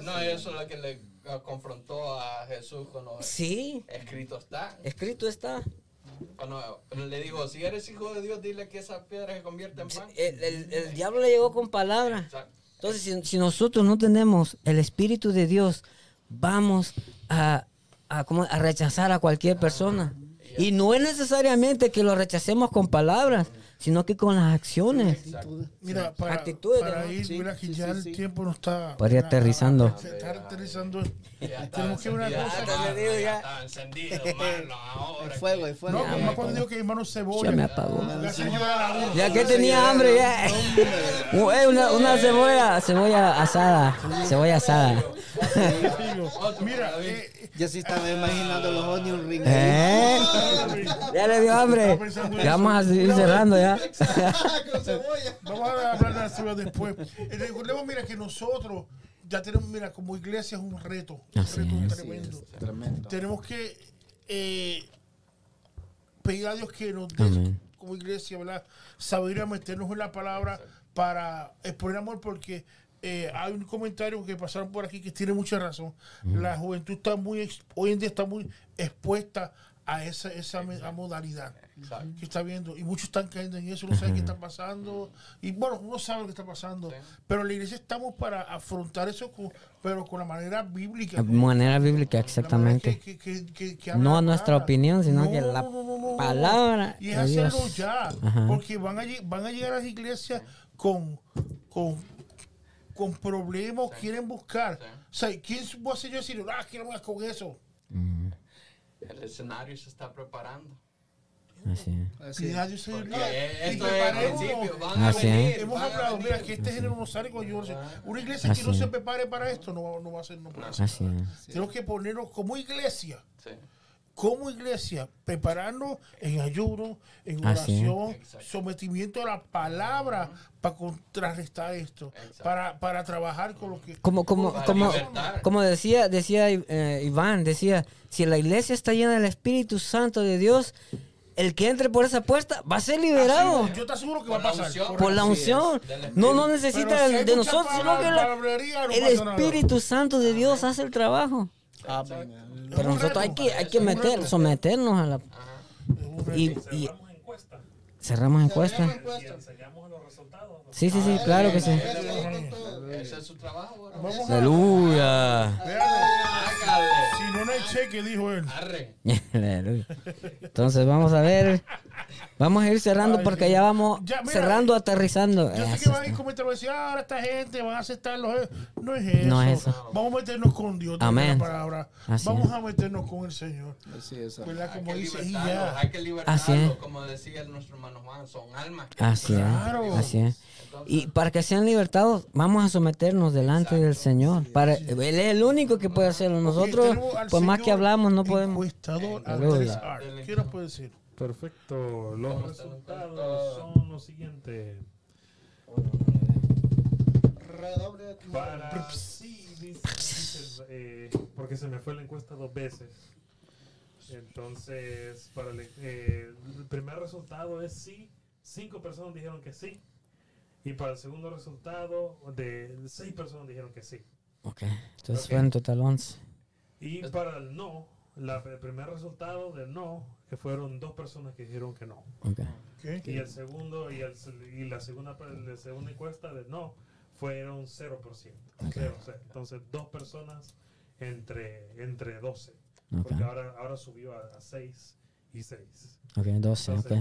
No, eso es lo que le confrontó a Jesús cuando Sí, escrito está. escrito está. Cuando le digo, si eres hijo de Dios, dile que esa piedra se convierte en pan. El, el- el diablo le llegó con palabras. Entonces, si, si nosotros no tenemos el Espíritu de Dios, vamos a, a, ¿cómo? a rechazar a cualquier persona. Y no es necesariamente que lo rechacemos con palabras, sino que con las acciones. Mira, para, Actitudes, para ¿no? ir, Sí, mira que sí, ya sí, el sí. tiempo no está... Para ir aterrizando. Se está aterrizando. Ya Tenemos que una cosa. ya ya. está encendido, hermano, ahora El fuego, que- el fuego. No, como cuando digo que hermano cebolla. Ya me apagó. La señora la Ya que tenía hambre, ya. Eh, una, una cebolla, cebolla asada. Cebolla asada. Mira, eh, Ya se estaba imaginando los onion rings. ¿Eh? Ya le dio hambre. Ya vamos a seguir cerrando ya. Con cebolla. vamos a hablar de la cebolla después. Recordemos, mira, que nosotros ya tenemos, mira, como iglesia es un reto. Un reto es. tremendo. Tremendo. Tenemos que eh, pedir a Dios que nos dé, como iglesia, ¿verdad? Sabiduría, meternos en la palabra para exponer amor, porque eh, hay un comentario que pasaron por aquí que tiene mucha razón. La juventud está muy, hoy en día está muy expuesta a esa, esa modalidad Exacto. que está viendo y muchos están cayendo en eso, no saben qué está pasando y bueno, uno sabe lo que está pasando, Sí. pero en la iglesia estamos para afrontar eso, con- pero con la manera bíblica. Manera bíblica, exactamente. que- que- que- No a nuestra opinión, sino que la palabra Y es hacerlo Dios. ya, Ajá. porque van a, van a llegar a las iglesias con, con, con problemas, quieren buscar. Sí. O sea, ¿quién va a ser yo decir, ah, quiero más con eso? El escenario se está preparando. Así es. Así Y es. esto es el principio. Van a Así venir. Hemos van a hablado, venir. mira, que este género no sale con yo. Una iglesia Así que no se prepare para esto no, va- no va a ser, no. Así. Tenemos que ponernos como iglesia, Sí. Como iglesia, prepararnos en ayuno, en oración, sometimiento a la palabra para contrarrestar esto, para, para trabajar con lo que... Como, como, como, como decía, decía eh, Iván, decía, si la iglesia está llena del Espíritu Santo de Dios, el que entre por esa puerta va a ser liberado Yo te aseguro que va a Por la pasar. unción. por la unción. No, no necesita si de nosotros, sino que la- palabrería, no el. Espíritu Santo de Dios hace el trabajo. Amén. Pero nosotros hay que, hay que meter, someternos a la... Y, y Cerramos encuesta cerramos encuesta. y enseñamos los resultados. Sí, sí, sí, claro que sí. Ese es su trabajo. Aleluya. Si no, no hay cheque, dijo él. Entonces vamos a ver. Vamos a ir cerrando porque ya vamos Ya, mira, cerrando, aterrizando. Yo sé que Eso van a ir está. comentando decir, ah, ahora esta gente van a aceptar los... No es eso. No es eso. Vamos a meternos con Dios. Amén. La palabra. Así Vamos es. a meternos con el Señor. Así es. ¿Verdad? Hay Como que dice, hay que Así libertarlo, es. como decía nuestro hermano Juan, son almas. Así es. Claro. Así es. Y para que sean libertados, vamos a someternos delante del Señor. Para, él es el único que puede hacerlo. Nosotros, por más que hablamos, no podemos. encuestador Aleluya. Andrés Ar. ¿Qué nos puede decir? Perfecto. Los ¿Cómo están resultados son los siguientes. Redoble Para sí, dice, dice, eh, porque se me fue la encuesta dos veces. Entonces, para el, eh, el primer resultado es sí. Cinco personas dijeron que sí. Y para el segundo resultado, de seis personas dijeron que sí. Ok. Entonces Ok. fue en total 11. Y para el no, la- el primer resultado del no, que fueron dos personas que dijeron que no. Ok. ¿Qué? Y el segundo y, el, y la segunda la segunda encuesta de no fueron 0%. Cero, cero. Entonces, dos personas entre, entre 12. Ok. Porque ahora, ahora subió a, 6 y 6. Ok, 12. Ok.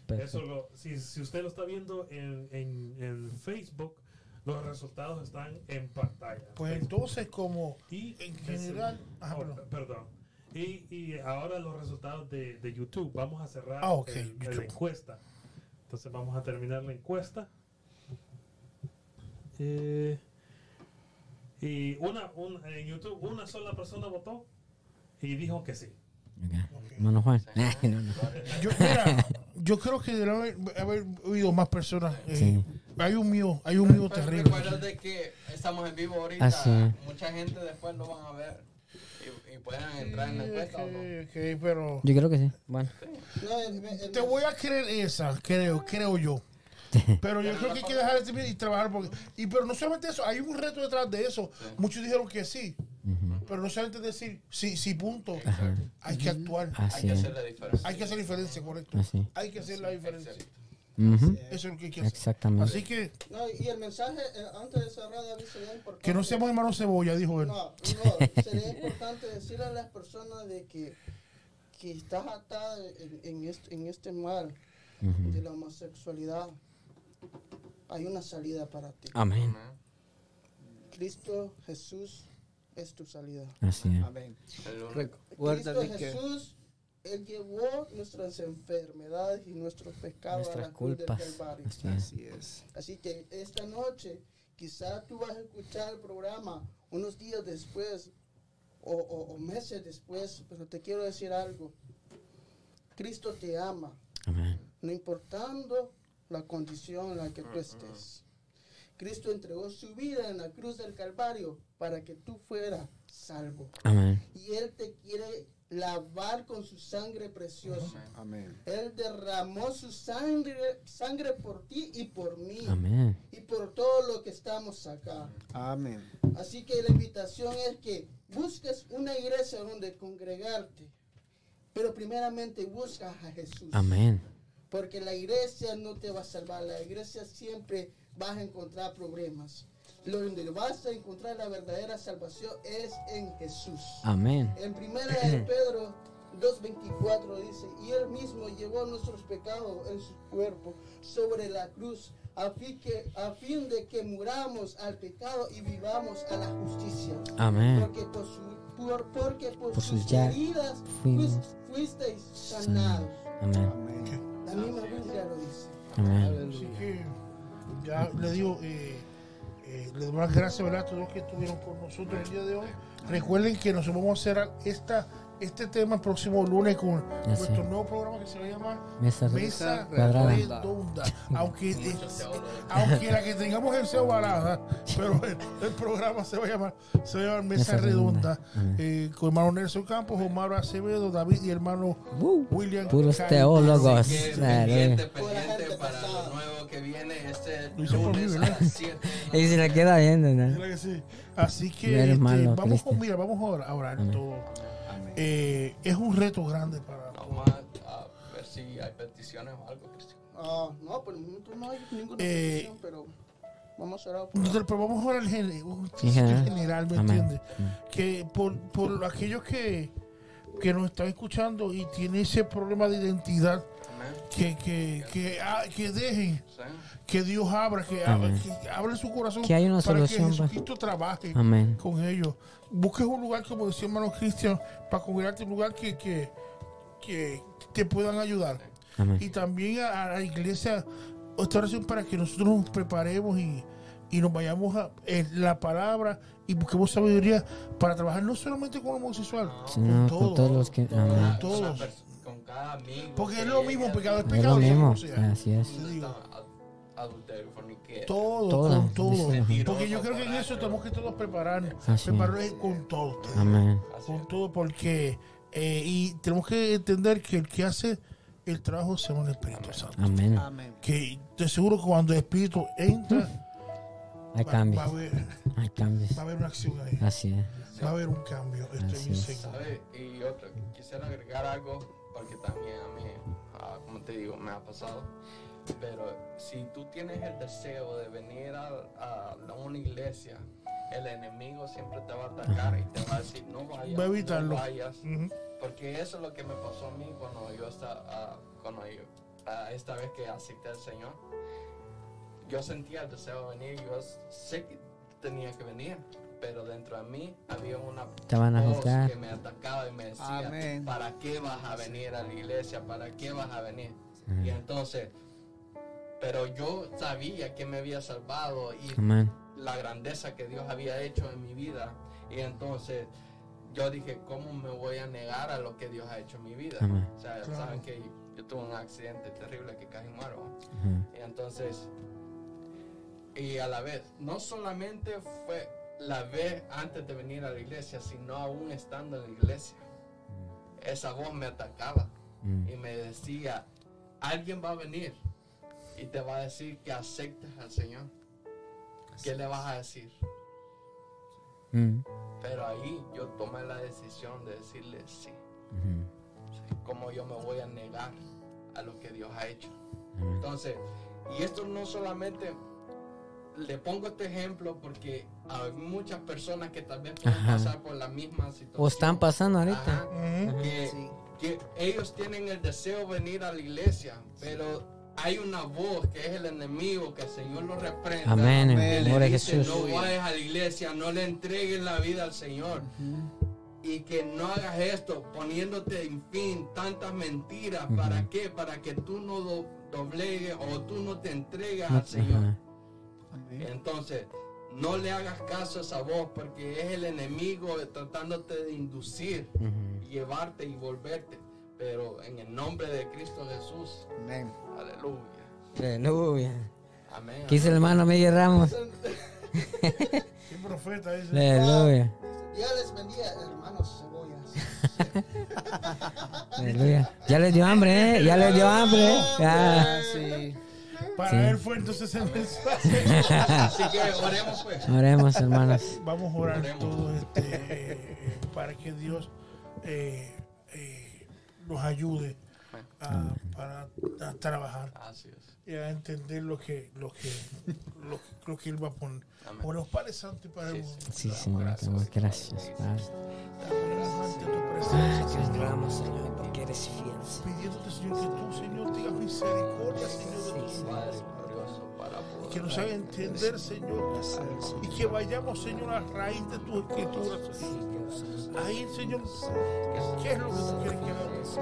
Entonces, eso lo, si, si usted lo está viendo en, en, en Facebook, los resultados están en pantalla. Pues entonces, como Y en general... Ajá, oh, perdón. perdón. Y, y ahora los resultados de, de YouTube. Vamos a cerrar Ah, ok, el- la encuesta. Entonces vamos a terminar la encuesta. Eh, y una, un- en YouTube una sola persona votó y dijo que sí. Ok. Hermano Juan. No, no. Yo, mira, yo creo que debe haber, haber oído más personas. eh, Sí. Hay un mío, hay un mío terrible. recuerda de que estamos en vivo ahorita. Así es. Mucha gente después lo van a ver y, y pueden entrar en la encuesta o no. Ok, ok, pero Yo creo que sí. Bueno. No, el- el- te voy a creer esa, creo, creo yo. Pero yo creo que hay que dejar de seguir y trabajar. Porque, y pero no solamente eso, hay un reto detrás de eso. Muchos dijeron que sí, pero no solamente decir sí, sí, punto. Hay que actuar. Hay que hacer la diferencia. Hay que hacer diferencia, correcto. Así. Hay que hacer la diferencia. Ujú. Eso es lo que que hacer. Exactamente. Así que no, y el mensaje, eh, antes de cerrar, David, sería importante. que no seamos hermanos cebolla, dijo él. No, no, sería importante decirle a las personas de que, que estás atada en, en este, en este mal de la homosexualidad. Hay una salida para ti. Amén. Cristo Jesús es tu salida. Así es. Amén. Recuerda Cristo de que Jesús, Él llevó nuestras enfermedades y nuestros pecados a Nuestras la cruz del culpas. Calvario. Así es. así es. Así que esta noche, quizá tú vas a escuchar el programa unos días después o, o- o meses después, pero te quiero decir algo. Cristo te ama, Amén. no importando la condición en la que tú estés. Cristo entregó su vida en la cruz del Calvario para que tú fueras salvo. Amén. Y Él te quiere lavar con su sangre preciosa. Amén. Él derramó su sangre, sangre por ti y por mí Amén. y por todo lo que estamos acá. Amén. Así que la invitación es que busques una iglesia donde congregarte, pero primeramente busca a Jesús. Amén. Porque la iglesia no te va a salvar, la iglesia siempre vas a encontrar problemas. Lo donde vas a encontrar la verdadera salvación es en Jesús. Amén. En primera de Pedro 2.24 dice, y él mismo llevó nuestros pecados en su cuerpo sobre la cruz, a fin, que, a fin de que muramos al pecado y vivamos a la justicia. Amén. Porque por, su- por- porque por, Por sus sus heridas fuisteis sanados. Amén. Amén. La misma Biblia lo dice. Amén. Así que ya le digo, eh, eh, le doy las gracias ¿verdad? a todos los que estuvieron con nosotros el día de hoy. Recuerden que nos vamos a hacer esta, este tema el próximo lunes con Ya nuestro nuevo programa que se va a llamar Mesa Mesa cuadrada. Redonda. Aunque, eh, aunque la que tengamos es sea balada, pero el, el programa se va a llamar, se va a llamar Mesa, Mesa Redonda. Redonda. Eh, con hermano Nelson Campos, Omar Acevedo, David y hermano Uh, William. puros Cali. teólogos. Así que Claro. pendiente, Pura pendiente gente para pesada. lo nuevo que viene este lunes a las 7. Y si la queda viendo, ¿no? Sí. Así que este, vamos, Cristian. mira, vamos a orar, a orar todo. Eh, es un reto grande para Vamos a, a ver si hay peticiones o algo, Cristian. Ah, no, por el momento no hay ninguna Eh, petición, pero vamos a orar por pero vamos a orar en Sí, general, general. ¿me entiendes? Que por, por aquellos que, que nos están escuchando y tienen ese problema de identidad. Que, que, que, ah, que dejen que Dios abra, que, abra, que abra su corazón Que hay una para solución, que. Jesucristo trabaje Amén. con ellos. Busques un lugar, como decía hermano Cristian, para congregarte un lugar que, que, que te puedan ayudar. Amén. Y también a, a la iglesia, esta oración para que nosotros nos preparemos y, y nos vayamos a en la palabra y busquemos sabiduría para trabajar no solamente con homosexual, Sino con con todos los que. Amén. Con todos. Cada amigo. Porque que es lo mismo, pecado es Es lo pecado. mismo. sea. Así es. Te Adulterio. Todo, Todo. con todo. Porque yo creo que en eso tenemos que todos preparar, Así. prepararnos con todo. Amén. Con todo, porque eh, y tenemos que entender que el que hace el trabajo se llama el Espíritu Santo. Amén. Amén. Que de seguro cuando el Espíritu entra, Hay va, cambios. va a haber, Hay cambios. va a haber una acción ahí. Así es. Va a haber un cambio. Estoy Así bien es. seguro. Y otra, quisiera agregar algo, porque también a mí, ah, como te digo, me ha pasado. Pero si tú tienes el deseo de venir a, a una iglesia, el enemigo siempre te va a atacar y te va a decir, no vayas, Va a evitarlo. no vayas. Porque eso es lo que me pasó a mí cuando yo estaba, ah, cuando yo, ah, esta vez que acepté al Señor. Yo sentía el deseo de venir, yo sé que tenía que venir, pero dentro de mí había una Te van a voz juzgar. que me atacaba y me decía, Amén. ¿para qué vas a venir a la iglesia? ¿Para qué vas a venir? Y entonces, pero yo sabía que me había salvado y Amén. la grandeza que Dios había hecho en mi vida. Y entonces yo dije, ¿cómo me voy a negar a lo que Dios ha hecho en mi vida? Amén. O sea, saben que yo tuve un accidente terrible que casi muero. Y entonces, y a la vez, no solamente fue la vez antes de venir a la iglesia, sino aún estando en la iglesia. Esa voz me atacaba Mm. y me decía, alguien va a venir y te va a decir que aceptes al Señor. ¿Qué le vas a decir? Mm. Pero ahí yo tomé la decisión de decirle sí. Ujú. ¿Cómo yo me voy a negar a lo que Dios ha hecho? Entonces, y esto no solamente le pongo este ejemplo porque hay muchas personas que tal vez pueden Ajá. pasar por la misma situación. O están pasando ahorita. Ajá, que, Sí. que ellos tienen el deseo de venir a la iglesia, pero hay una voz que es el enemigo, que el Señor lo reprenda. Amén. En el Jesús. No vayas a la iglesia, no le entregues la vida al Señor. Y que no hagas esto poniéndote en fin tantas mentiras. ¿Para qué? Para que tú no do- doblegues o tú no te entregues al Señor. Entonces, no le hagas caso a esa voz porque es el enemigo tratándote de inducir, llevarte y volverte. Pero en el nombre de Cristo Jesús, Amén. aleluya. Aleluya. Amén. ¿Qué dice el hermano Miguel Ramos? Qué profeta ese. Aleluya. Dios les bendiga, hermanos cebollas. Aleluya. Ya les dio hambre, ¿eh? Ya les dio hambre. ¿eh? Ya. Ah, sí. Para Sí. él fue entonces el mensaje. Así que oremos pues. Oremos, hermanos. Vamos a orar Oremos. todos este, para que Dios eh, eh, nos ayude a, para a trabajar Así es. Y a entender lo que lo que lo, que- lo que él va a poner. Amén. Bueno, Padre Santo y Padre Sí, bueno, Sí, Señor. gracias. damos Gracias, Padre. Damos ante tu Te presencia, Señor. porque eres fiel. Pidiéndote, Señor, que tú, Señor, tengas misericordia, Señor, de tus Padre hijos. glorioso, para poder Que nos haga entender, Señor, y que vayamos, Señor, a raíz de tu escritura, Señor. Ahí, Señor, ¿qué es lo que tú quieres que hagamos?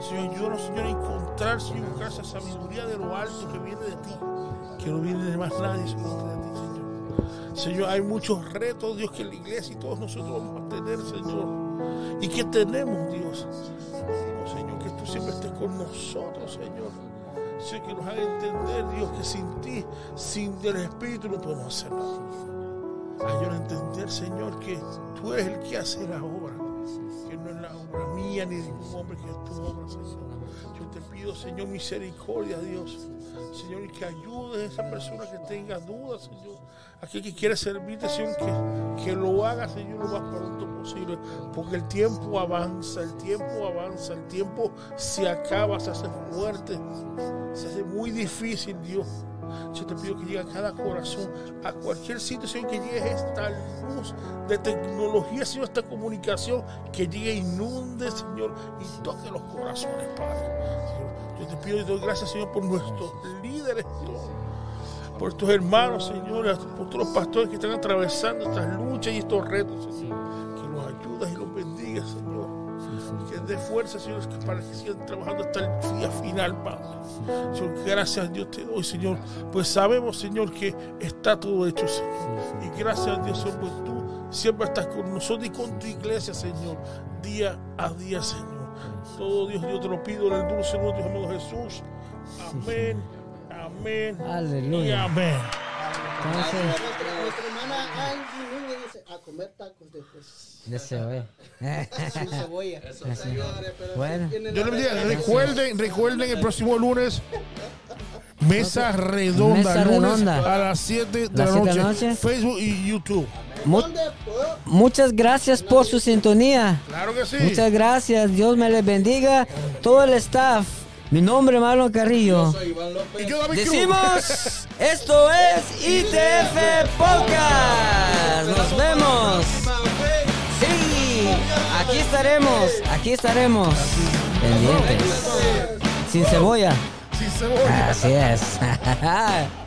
Señor, ayúdanos, Señor, a encontrar, Señor, buscar esa sabiduría de lo alto que viene de ti, que no viene de más nadie, sino ti, Señor. Señor, hay muchos retos, Dios, que la iglesia y todos nosotros vamos a tener, Señor, y que tenemos, Dios. Pedimos, Señor, que tú siempre estés con nosotros, Señor. Señor, que nos haga entender, Dios, que sin ti, sin el Espíritu, no podemos hacer nada. Ayúdanos a entender, Señor, que tú eres el que hace la obra, que no es la mía ni de ningún hombre, que es tu obra, Señor. Yo te pido, Señor, misericordia, Dios. Señor, y que ayudes a esa persona que tenga dudas, Señor. Aquel que quiere servirte, Señor, que, que lo haga, Señor, lo más pronto posible. Porque el tiempo avanza, el tiempo avanza, el tiempo se acaba, se hace fuerte, se hace muy difícil, Dios. Yo te pido que llegue a cada corazón, a cualquier sitio, Señor, que llegue esta luz de tecnología, Señor, esta comunicación, que llegue, inunde, Señor, y toque los corazones, Padre. Señor, yo te pido y doy gracias, Señor, por nuestros líderes, Dios por tus hermanos, Señor, por todos los pastores que están atravesando estas luchas y estos retos, Señor. Que los ayudas y los bendigas, Señor. Que dé fuerza, Señor, para que sigan trabajando hasta el día final, Padre. Señor, gracias a Dios te doy, Señor. Pues sabemos, Señor, que está todo hecho, Señor. Y gracias a Dios, Señor, pues tú siempre estás con nosotros y con tu iglesia, Señor. Día a día, Señor. Todo Dios, Dios te lo pido en el dulce nombre de tu hermano Jesús. Amén. Amén. Y Aleluya. amén. Entonces, Nuestra, nuestra hermana Angie Núñez dice, a comer tacos después. deseo, ¿eh? Sin cebolla. Eso. Señores, pero Bueno. Yo recuerden, recuerden el próximo lunes. Mesa redonda, Mesa lunes redonda. a las 7 de la de la noche. Facebook y YouTube. Muchas gracias por su sintonía. Claro que sí. Muchas gracias. Dios me les bendiga. Todo el staff. Mi nombre es Marlon Carrillo. Soy Iván López. Y yo, David. Decimos, esto es ITF Podcast. Nos vemos. Sí, aquí estaremos, aquí estaremos. Pendientes. Sin cebolla. Sin cebolla. Así es.